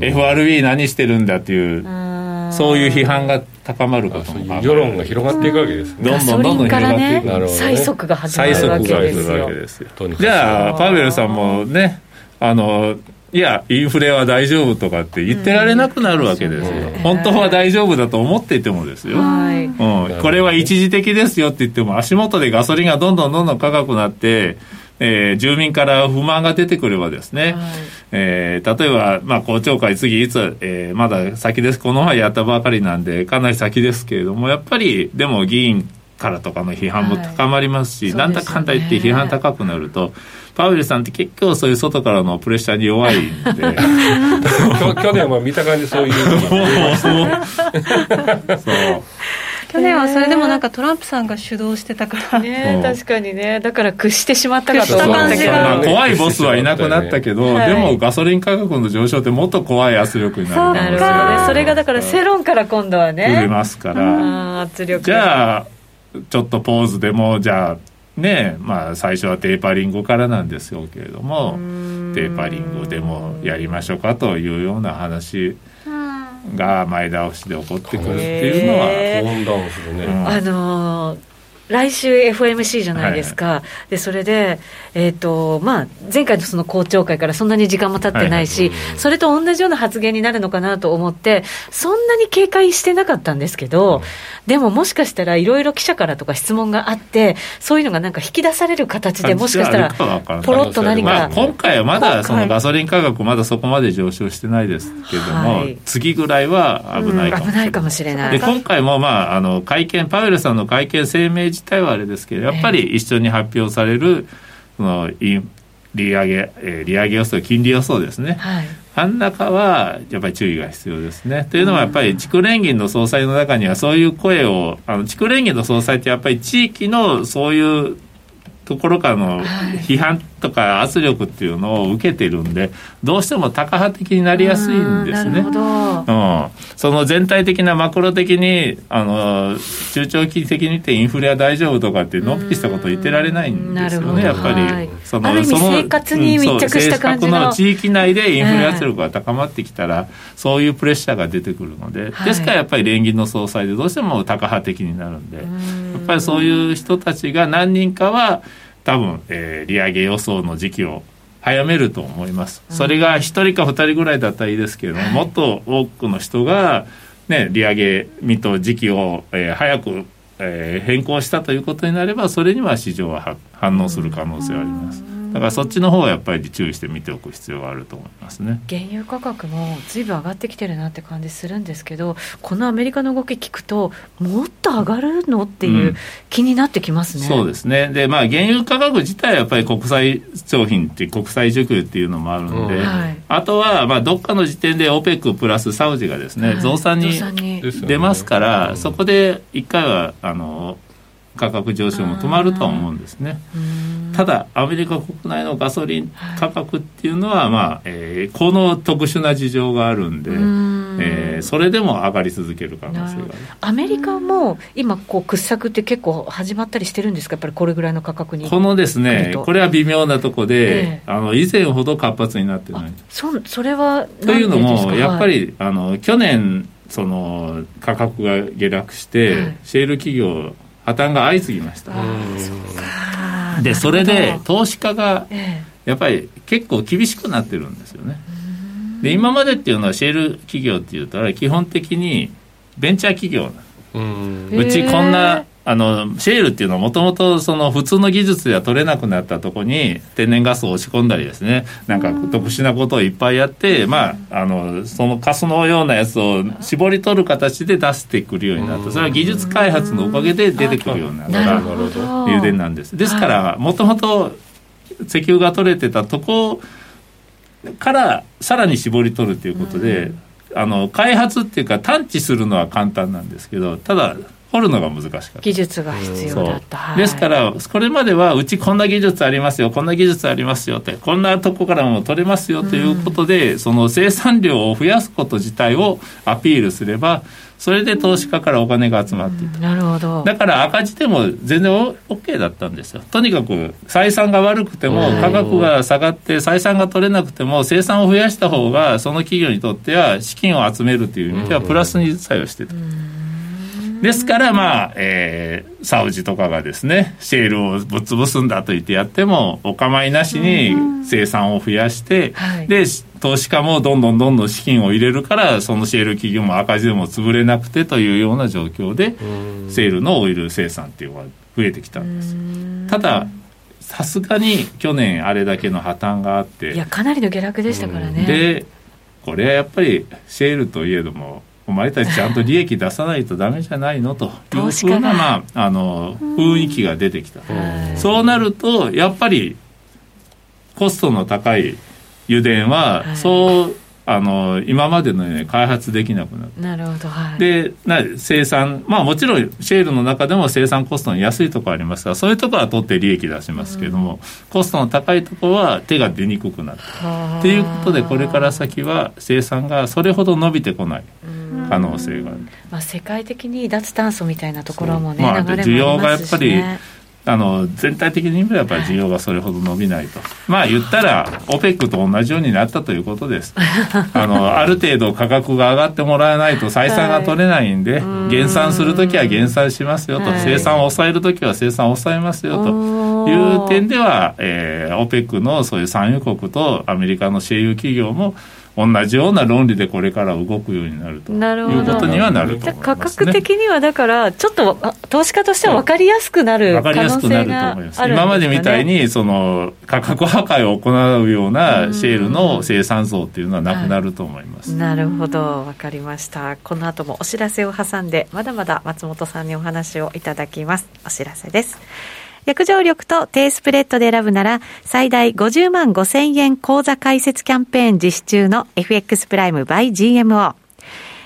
FRB 何してるんだっていうそういう批判が高まることも。世論が広がっていくわけですね。どんどんどんどん広がっていく、ね、最速が始まるわけですよ。じゃあパウエルさんもねあのいや、インフレは大丈夫とかって言ってられなくなるわけですよ、うん、本当は大丈夫だと思っていてもですよ、はい、うん、これは一時的ですよって言っても、足元でガソリンがどんどんどんどん高くなって、えー、住民から不満が出てくればですね、はい、えー、例えば、まあ、公聴会次いつ、えー、まだ先です、この前やったばかりなんで、かなり先ですけれども、やっぱり、でも議員からとかの批判も高まりますし、はい、なんだかんだ言って批判高くなると、パウエルさんって結構そういう外からのプレッシャーに弱いんで。去年は見た感じそういう そう 去年はそれでもなんかトランプさんが主導してたから。ね、確かにね。だから屈してしまったかと思ったけど、まあ、怖いボスはいなくなったけど、はい、でもガソリン価格の上昇ってもっと怖い圧力になる。可能性が、ね、それがだから世論から今度はね。増えますから。圧力じゃあちょっとポーズでもじゃあねまあ最初はテーパリングからなんですよけれどもテーパリングでもやりましょうかというような話が前倒しで起こってくるっていうのは、あのー来週 FOMC じゃないですか、はい、でそれで、えーとまあ、前回のその公聴会からそんなに時間も経ってないし、はいはい、それと同じような発言になるのかなと思って、そんなに警戒してなかったんですけど、うん、でももしかしたらいろいろ記者からとか質問があって、そういうのがなんか引き出される形でもしかしたら、ポロッと何か、まあ、今回はまだそのガソリン価格、まだそこまで上昇してないですけども、はい、次ぐらいは危ないかもしれない。うん、危ないかもしれない。で今回も、まあ、あの会見、パウエルさんの会見声明自体はあれですけど、やっぱり一緒に発表される、その利上げ、えー、利上げ予想、金利予想ですね。はい、あん中はやっぱり注意が必要ですね。というのはやっぱり地区連銀の総裁の中にはそういう声を、あの地区連銀の総裁ってやっぱり地域のそういうところからの批判とか圧力っていうのを受けてるんでどうしてもタカ派的になりやすいんですね。うん、その全体的なマクロ的にあの中長期的に見てインフレは大丈夫とかってのっぴしたこと言ってられないんですよねやっぱり。はい、そのその生活に密着した感じの,、の地域内でインフレ圧力が高まってきたら、そういうプレッシャーが出てくるので、ですからやっぱり連銀の総裁でどうしてもタカ派的になるんでやっぱりそういう人たちが何人かは多分、えー、利上げ予想の時期を早めると思います。それが1人か2人ぐらいだったらいいですけれども、もっと多くの人が、ね、利上げ見と時期を、えー、早く、えー、変更したということになれば、それには市場は反応する可能性はあります。だからそっちの方はやっぱり注意して見ておく必要があると思いますね。原油価格もずいぶん上がってきてるなって感じするんですけどこのアメリカの動き聞くともっと上がるのっていう気になってきますね、うん、そうですね。でまあ原油価格自体はやっぱり国際商品って国際需給っていうのもあるんで、うん。はい、あとはまあどっかの時点で OPEC プラスサウジがですね、はい、増産に出ますから、そこで一回はあの価格上昇も止まるとは思うんですね。ただアメリカ国内のガソリン価格っていうのは、まあえー、この特殊な事情があるんで、ん。えー、それでも上がり続ける可能性がある。アメリカも今こう掘削って結構始まったりしてるんですか？やっぱりこれぐらいの価格に。このですねこれは微妙なとこで、えー、あの以前ほど活発になってない。そそれはというのもやっぱり、はい、あの去年その価格が下落して、はい、シェール企業破綻が相次ぎました。でそれで投資家がやっぱり結構厳しくなってるんですよね。で今までっていうのはシェール企業っていうと基本的にベンチャー企業うちこんなあのシェールっていうのはもともとその普通の技術では取れなくなったところに天然ガスを押し込んだりですね。なんか特殊なことをいっぱいやって、まあ、あのそのカスのようなやつを絞り取る形で出してくるようになった。それは技術開発のおかげで出てくるようになった。油田なんですですからもともと石油が取れてたとこからさらに絞り取るということで、あの開発っていうか探知するのは簡単なんですけどただ掘るのが難しかった。技術が必要だった、はい、ですからこれまではうちこんな技術ありますよこんな技術ありますよってこんなとこからも取れますよということで、うん、その生産量を増やすこと自体をアピールすればそれで投資家からお金が集まっていた、うん、なるほど。だから赤字でも全然 OK だったんですよ。とにかく採算が悪くても価格が下がって採算が取れなくても生産を増やした方がその企業にとっては資金を集めるという意味ではプラスに作用してた。うんですから、まあ、えー、サウジとかがですね、シェールをぶっ潰すんだと言ってやっても、お構いなしに生産を増やして、はい、で、投資家もどんどんどんどん資金を入れるから、そのシェール企業も赤字でも潰れなくてというような状況で、セールのオイル生産っていうのが増えてきたんです。ただ、さすがに去年あれだけの破綻があっていやかなりの下落でしたからね。でこれはやっぱりシェールといえどもお前たちちゃんと利益出さないとダメじゃないのと。いうふうな、まあ、あの雰囲気が出てきた。そうなるとやっぱりコストの高い油田はそうあの今までのように開発できなくなるなるほど、はい、でな生産まあもちろんシェールの中でも生産コストの安いところありますがそういうところは取って利益出しますけれども、うん、コストの高いところは手が出にくくなるということでこれから先は生産がそれほど伸びてこない。可能性が。ある、まあ、世界的に脱炭素みたいなところもね、まあ、需要がやっぱりあの全体的に見れば需要がそれほど伸びないと、まあ言ったら OPEC と同じようになったということです。あのある程度価格が上がってもらわないと採算が取れないんで、はい、減産するときは減産しますよと、はい、生産を抑えるときは生産を抑えますよと。いう点では、えー、OPEC のそういう産油国とアメリカのシェー油企業も同じような論理でこれから動くようになるということにはなると思います、ね、価格的にはだからちょっと投資家としては分かりやすくなる可能性があるんですか、ね、今までみたいにその価格破壊を行うようなシェールの生産層っていうのはなくなると思います、なるほど。分かりました。この後もお知らせを挟んでまだまだ松本さんにお話をいただきます。お知らせです約定力と低スプレッドで選ぶなら、最大50万5千円口座開設キャンペーン実施中の FX プライム by GMO。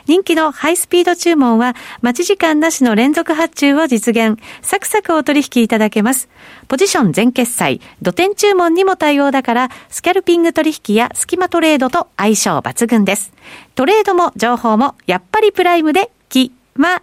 人気のハイスピード注文は、待ち時間なしの連続発注を実現。サクサクお取引いただけます。ポジション全決済、土点注文にも対応だから、スキャルピング取引やスキマトレードと相性抜群です。トレードも情報も、やっぱりプライムで、決ま。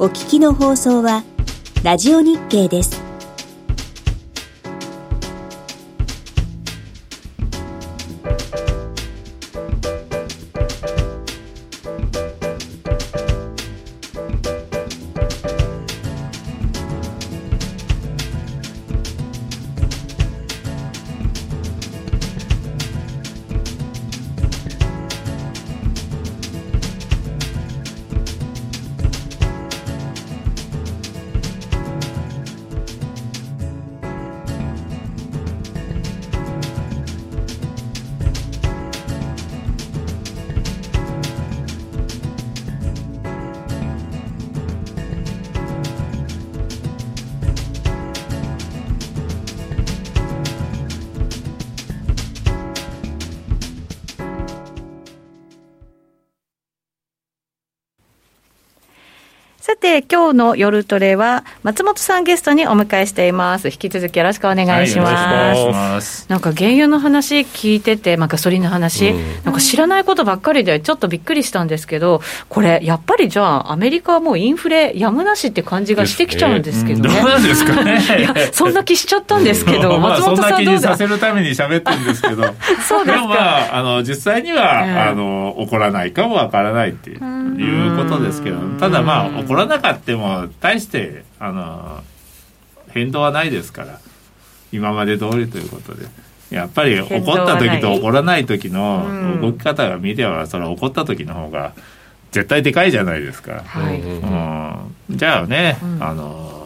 お聞きの放送は、ラジオ日経です。て、今日の夜トレは、松本さんゲストにお迎えしています。引き続きよろしくお願いします。はい、ますなんか原油の話聞いてて、まあ、ガソリンの話、うん、なんか知らないことばっかりで、ちょっとびっくりしたんですけど、これ、やっぱりじゃあ、アメリカはもうインフレやむなしって感じがしてきちゃうんですけどね。どうなんですかね。いや、そんな気しちゃったんですけど、松本さんどうさせるために喋ってるんですけど、そうですか。まあ、あの、実際には、えー、あの、起こらないかもわからないっていうことですけど、ただまあ、起こらなかったも大してあの変動はないですから今まで通りということで。やっぱり起こった時と起こらない時の動き方が見てはそれは起こった時の方が絶対でかいじゃないですか。はい、うん、じゃあね、うん、あの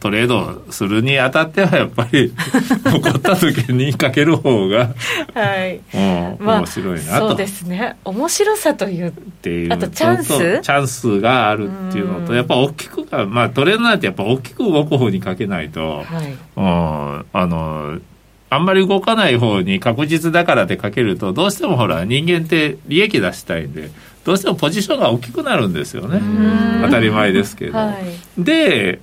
トレードするにあたってはやっぱり 起こった時にかける方がはい、うん、面白いなと、そうですね。面白さという。っていうあとチャンス？チャンスがあるっていうのとやっぱ大きくまあトレードなんてやっぱ大きく動く方にかけないと、はい、うん、あのあんまり動かない方に確実だからってかけるとどうしてもほら人間って利益出したいんでどうしてもポジションが大きくなるんですよね。当たり前ですけど、はい、で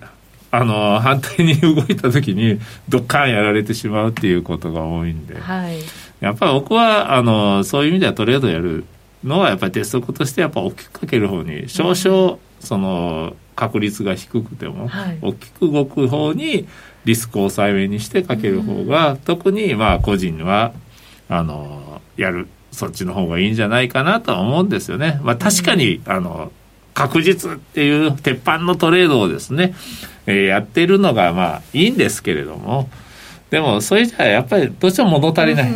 あの反対に動いた時にドッカンやられてしまうっていうことが多いんで、はい、やっぱり僕はあのそういう意味ではトレードやるのはやっぱり鉄則としてやっぱ大きくかける方に少々その確率が低くても、大きく動く方にリスクを抑えめにしてかける方が、うん、特にまあ個人はあのやるそっちの方がいいんじゃないかなとは思うんですよね。まあ、確かに、あの確実っていう鉄板のトレードをですねえー、やってるのがまあいいんですけれども。でもそれじゃやっぱりどうしても物足りない、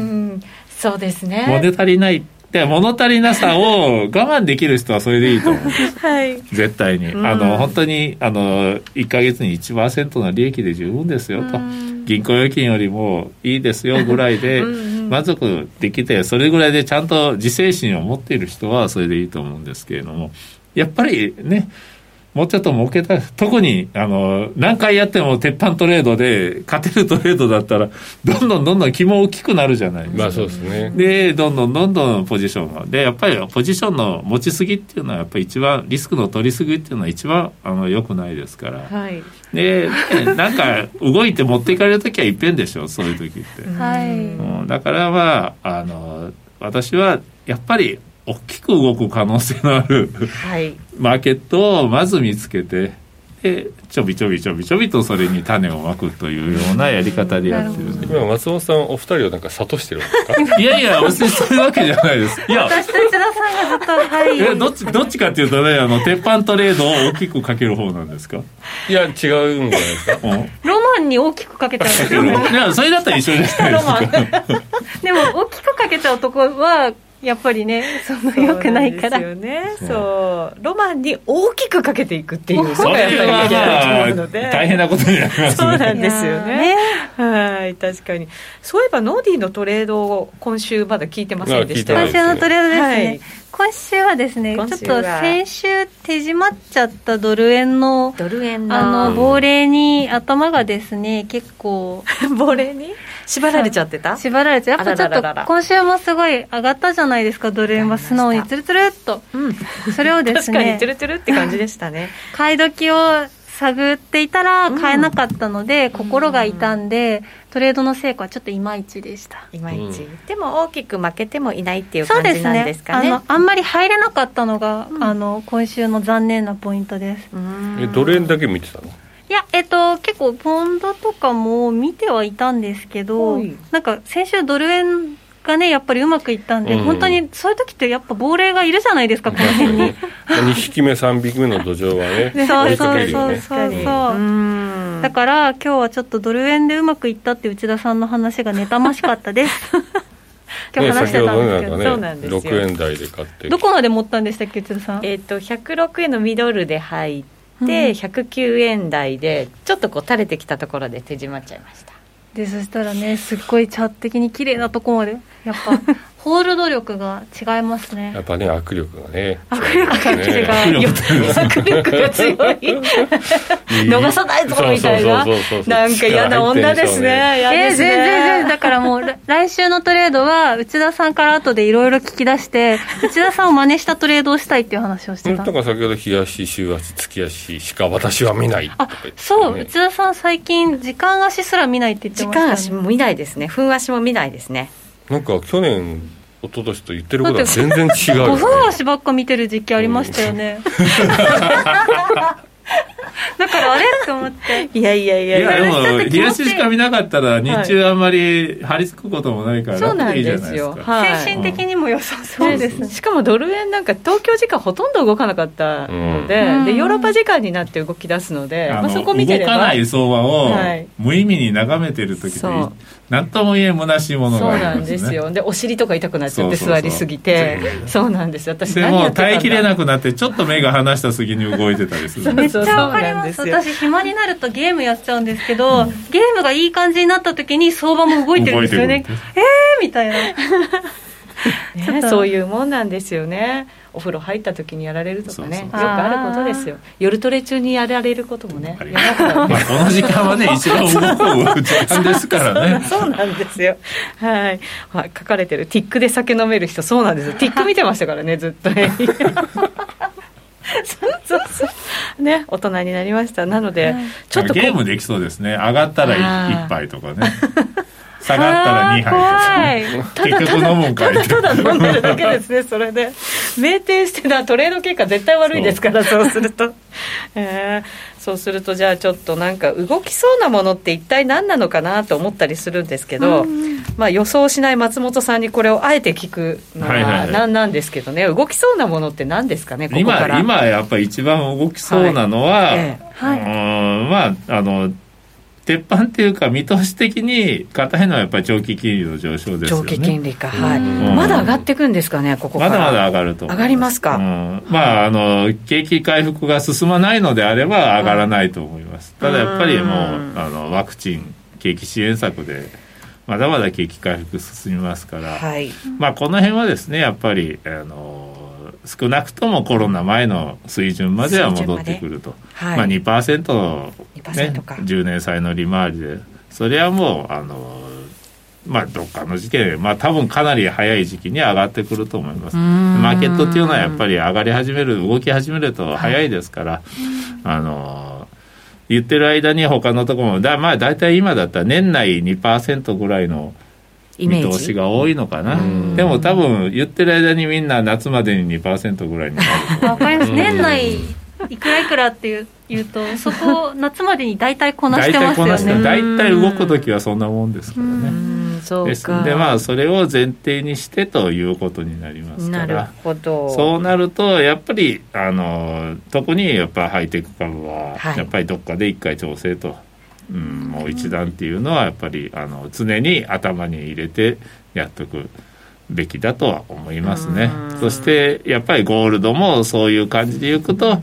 そうですね。物足りないで物足りなさを我慢できる人はそれでいいと思う。はい、絶対に、あの本当にあの1か月に1%の利益で十分ですよと、銀行預金よりもいいですよぐらいで 満足できてそれぐらいでちゃんと自制心を持っている人はそれでいいと思うんですけれどもやっぱりねもうちょっと儲けたい。特に、あの、何回やっても鉄板トレードで、勝てるトレードだったら、どんどんどんどん気も大きくなるじゃないですか。まあそうですね。で、どんどんどんどんポジションが。で、やっぱりポジションの持ちすぎっていうのは、やっぱり一番、リスクの取りすぎっていうのは一番、あの、良くないですから。はい。で、なんか、動いて持っていかれるときはいっぺんでしょ、そういう時って。はい。うん、だからまあ、あの、私は、やっぱり、大きく動く可能性のある、はい、マーケットをまず見つけてでちょびちょびちょびちょびとそれに種をまくというようなやり方でやってるんで。今松本さんお二人をなんか諭してるんですか。いやいや別にそういうわけじゃないです。いや私と内田さんがずっとはい。えどっちどっちかっていうとねあの鉄板トレードを大きくかける方なんですか？いや違うんじゃないですか、うん、ロマンに大きくかけちゃいやそれだったら一緒じゃないですか。でも大きくかけちゃうとこはやっぱりねそのよくないから。そうね。そう。ロマンに大きくかけていくっていう。それがやっぱり大変なことになりますね。そうなんですよね。はい。確かに。そういえばノーディーのトレードを今週まだ聞いてませんでした今週のトレードですね、はい。今週はですね、ちょっと先週手締まっちゃったドル円の、ドル円あの、亡霊に頭がですね、結構。亡霊に？縛られちゃってた？縛られちゃう。やっぱちょっと、今週もすごい上がったじゃないですか、ドル円は素直につるつるっと。うん。それをですね。確かにつるつるって感じでしたね。買い時を探っていたら買えなかったので、うん、心が痛んで、トレードの成果はちょっといまいちでした。いまいち、うん、でも大きく負けてもいないっていう感じなんですかね、ね、あのあんまり入れなかったのが、うん、あの今週の残念なポイントです。えドル円だけ見てたの？いや、えっと、結構、ポンドとかも見てはいたんですけど、なんか、先週ドル円がね、やっぱりうまくいったんで、うん、本当にそういう時ってやっぱ亡霊がいるじゃないですか、この辺に。2匹目、3匹目の土壌はね、そうそうそうそう。そう。だから、今日はちょっとドル円でうまくいったって内田さんの話が妬ましかったです。今日話してたんですけど、ね、そうなんですよ。6円台で買ってどこまで持ったんでしたっけ内田さん？えっ、ー、と106円のミドルで入って、うん、109円台でちょっとこう垂れてきたところで手締まっちゃいました。でそしたらねすっごいチャート的に綺麗なとこまでやっぱ ホールド力が違いますね。やっぱね握力がね握力が違う、握力が強い。逃さないぞみたいな。なんか嫌な女ですね。えー、全然全然だからもう 来週のトレードは内田さんから後でいろいろ聞き出して内田さんを真似したトレードをしたいっていう話をしてた。だから先ほど日足週足月足しか私は見ない。あそう内田さん最近時間足すら見ないって言ってました、ね、時間足も見ないですね。分足も見ないですねなんか去年一昨年と言ってることは全然違う、ね、5分足ばっか見てる時期ありましたよね、だからあれ？って思って。いやいやいや。いやでも日足しか見なかったら日中あんまり張り付くこともないからそうなんですよ、はい、精神的にも良さそうです、ね、しかもドル円なんか東京時間ほとんど動かなかったのでうん、でヨーロッパ時間になって動き出すので、まあ、そこ見てれば。動かない相場を無意味に眺めてる時って、はい何とも言え虚しいものがあります、ね、そうなんですよ。でお尻とか痛くなっちゃって座りすぎて。そうなんです。私でも耐えきれなくなってちょっと目が離した隙に動いてたりするめっちゃわかります。私暇になるとゲームやっちゃうんですけど、うん、ゲームがいい感じになった時に相場も動いてるんですよね。えーみたいな。ね、そういうもんなんですよね。お風呂入った時にやられるとかね。よくあることですよ。夜トレ中にやられることもねね。まあ、この時間はね 一番動く時間ですからね。そう。なんですよ。はい、はい、書かれてる。ティックで酒飲める人そうなんですよ。ティック見てましたからねずっとねそうそうそう。ね大人になりました。なので、ちょっとゲームできそうですね。上がったら1杯とかね下がったら2杯。とか、結局飲むんかい。ただただ飲んでるだけですね それで。酩酊してたトレード結果絶対悪いですからそう。すると、えー、そうするとじゃあちょっとなんか動きそうなものって一体何なのかなと思ったりするんですけど、まあ、予想しない松本さんにこれをあえて聞くのは何なんですけどね、動きそうなものって何ですかねここ今今やっぱり一番動きそうなのは、はい。えーはい、まああの鉄板っていうか見通し的に硬いのはやっぱり長期金利の上昇ですよね。長期金利かはい、うん、まだ上がっていくんですかねここまだまだ上がると。上がりますか、うん、まああの景気回復が進まないのであれば上がらないと思います、ただやっぱりもうあのワクチン景気支援策でまだまだ景気回復進みますから、はい、まあこの辺はですねやっぱりあの少なくともコロナ前の水準までは戻ってくると、はい。まあ2%の、ね、10年債の利回りでそれはもうあのまあ、どっかの時期で、まあ、多分かなり早い時期に上がってくると思います。マーケットっていうのはやっぱり上がり始める、動き始めると早いですから、はい、あの、言ってる間に他のところも、だまあ大体今だったら年内2%ぐらいの見通しが多いのかな。でも多分言ってる間にみんな夏までに2%ぐらいになるわかります。年内いくらいくらっていう言うとそこ夏までに大体こなしてますよね。大体動く時はそんなもんですからね。です。んでまあそれを前提にしてということになりますから。そうなるとやっぱりあの特にやっぱハイテク株はやっぱりどっかで一回調整と。うん、もう一段っていうのはやっぱりあの常に頭に入れてやっとくべきだとは思いますね。そしてやっぱりゴールドもそういう感じでいくと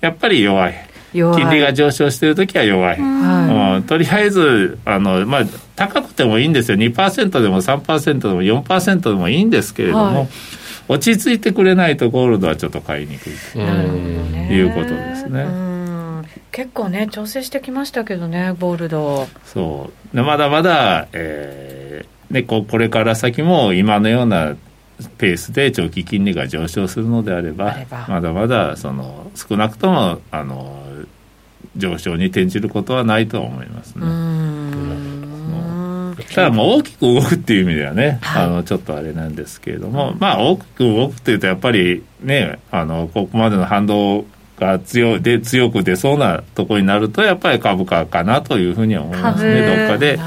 やっぱり弱い。金利が上昇している時は弱い、はい、とりあえずあの、まあ、高くてもいいんですよ。2%でも3%でも4%でもいいんですけれども、はい、落ち着いてくれないとゴールドはちょっと買いにくいということですね。結構ね調整してきましたけどねゴールド。そう。まだまだ、えー、ね、ここれから先も今のようなペースで長期金利が上昇するのであればまだまだその少なくともあの上昇に転じることはないと思いますね。ただもう大きく動くっていう意味ではね、はい、あのちょっとあれなんですけれども、まあ大きく動くっていうとやっぱりねあのここまでの反動が強で強く出そうなところになるとやっぱり株価かなというふうには思いますね。どっかで。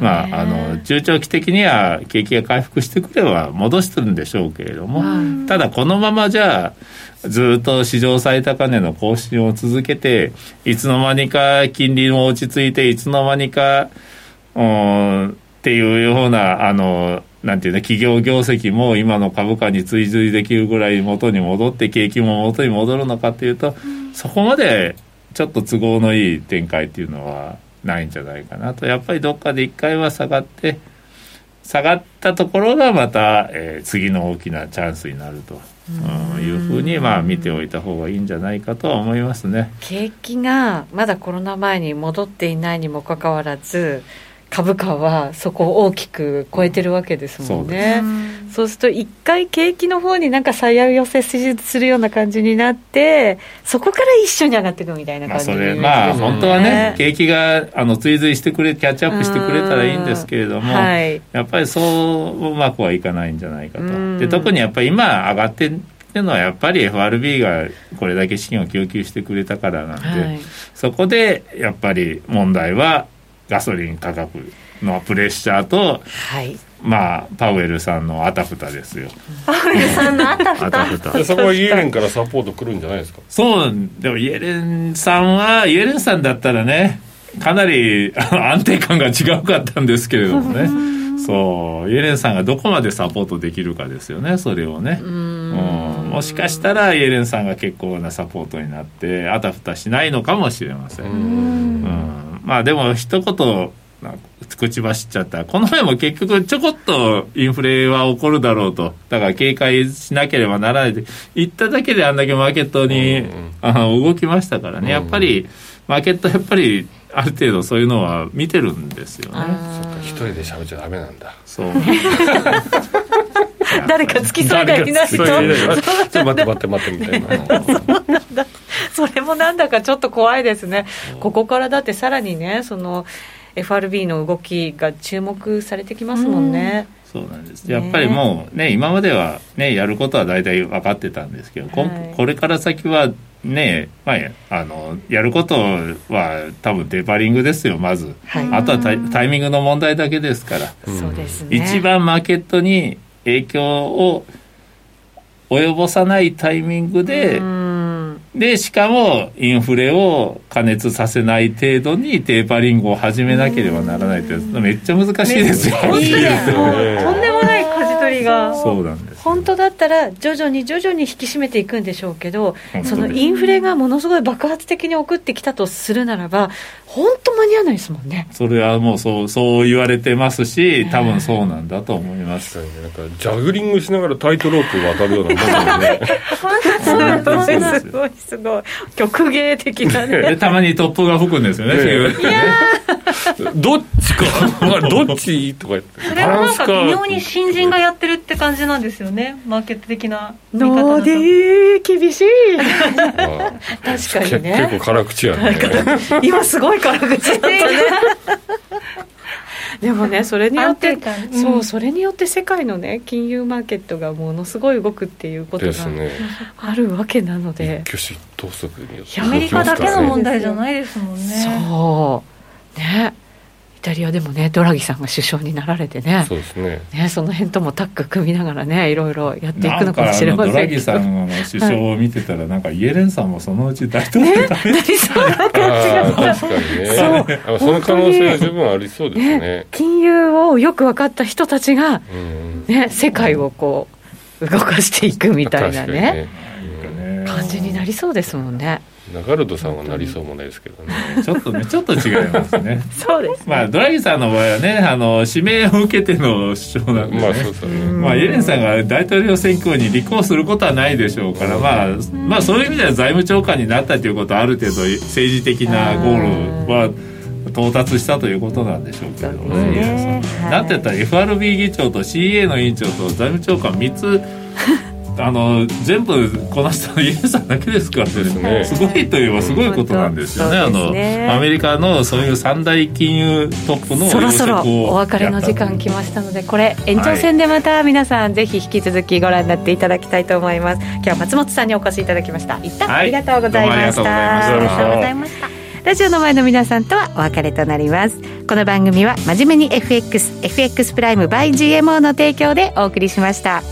まあ、あの中長期的には景気が回復してくれば戻してるんでしょうけれども、ただこのままじゃあずっと市場最高値の更新を続けていつの間にか金利も落ち着いていつの間にか、うん、っていうようなあのなんていうね、企業業績も今の株価に追随できるぐらい元に戻って景気も元に戻るのかっていうと、そこまでちょっと都合のいい展開っていうのはないんじゃないかなと。やっぱりどっかで一回は下がって下がったところがまた、えー、次の大きなチャンスになると。うん、いうふうにまあ見ておいた方がいいんじゃないかとは思いますね。景気がまだコロナ前に戻っていないにもかかわらず株価はそこを大きく超えてるわけですもんね。そうす。ると一回景気の方になんか最悪寄せするような感じになってそこから一緒に上がっていくみたいな感じ、ね、まあそれまあ本当はね景気があの追随してくれキャッチアップしてくれたらいいんですけれども、はい、やっぱりそううまくはいかないんじゃないかと。で特にやっぱり今上がってっていうのはやっぱり FRB がこれだけ資金を供給してくれたからなんで、はい、そこでやっぱり問題はガソリン価格のプレッシャーと、はい、まあパウエルさんのあたふたですよ。パウエルさんのあたふた。ふた。そこはイエレンからサポートくるんじゃないですか？そうでもイエレンさんはイエレンさんだったらねかなり安定感が違うかったんですけれどもね。そうイエレンさんがどこまでサポートできるかですよねそれをね。うん。もしかしたらイエレンさんが結構なサポートになってあたふたしないのかもしれません。うんまあでも一言口走っちゃったこの前も結局ちょこっとインフレは起こるだろうと。だから警戒しなければならないで言っただけであんだけマーケットに、あの 動きましたからね。やっぱりマーケットやっぱりある程度そういうのは見てるんですよね。一人で喋っちゃダメなんだ。そう 誰か付き添いがいないと。ちょっと待って待って待ってみたいな。そうなんだそれもなんだかちょっと怖いですね。ここからだってさらにねその FRB の動きが注目されてきますもんね、そうなんです。やっぱりもうね今まではねやることは大体分かってたんですけど、はい、これから先はねまあ、あのやることは多分デパリングですよまず、はい、あとはタイミングの問題だけですから、そうですね、一番マーケットに影響を及ぼさないタイミングで、でしかもインフレを加熱させない程度にテーパリングを始めなければならないってめっちゃ難しいですよ、ね、いいとんでもないりがそうなんです本当だったら徐々に徐々に引き締めていくんでしょうけどそのインフレがものすごい爆発的に送ってきたとするならば本当間に合わないですもんね。それはもうそうそう言われてますし多分そうなんだと思います、なんかジャグリングしながらタイトロープ渡るようなもんね。そうなんです。すごいすごい。曲芸的なね。たまに突風が吹くんですよね、いやどっちか。どっち？とか言って。それはなんか微妙に新人がやってるって感じなんですよね。マーケット的な見方だと。厳しい。確かにね。結構辛口やね。今すごい辛口だったね。でもねそれによって、うん、そうそれによって世界のね金融マーケットがものすごい動くっていうことがあるわけなので、挙手投足によってアメリカだけの問題じゃないですもんね。そう。ねイタリアでもねドラギさんが首相になられてね。そうですね。ねその辺ともタッグ組みながらねいろいろやっていくのかもしれませんドラギさんの首相を見てたら、はい、なんかイエレンさんもそのうち大統領になりそうな感じが確かにね。そその可能性は十分ありそうですね、ね、金融をよく分かった人たちが、ね、世界をこう動かしていくみたいなね、ね、感じになりそうですもんねガルドさんはなりそうもないですけどね。ちょっとねちょっと違いますね。そうです、ね、まあドラギさんの場合はねあの指名を受けての首相なんで、ね、まあそうそうねまあイエレンさんが大統領選挙に立候補することはないでしょうから、まあ、まあそういう意味では財務長官になったということはある程度政治的なゴールは到達したということなんでしょうけどね、ね。なんて言ったら FRB 議長と CA の委員長と財務長官3つあの全部こなしたのイエさんだけですからね、すごいといえばすごいことなんですよね、あのアメリカのそういう三大金融トップのそろそろお別れの時間来ましたのでこれ延長戦でまた皆さん、ぜひ引き続きご覧になっていただきたいと思います。今日は松本さんにお越しいただきました。一旦ありがとうございました、ありがとうございました。ラジオの前の皆さんとはお別れとなります。この番組は真面目に FXFX プライム by GMO の提供でお送りしました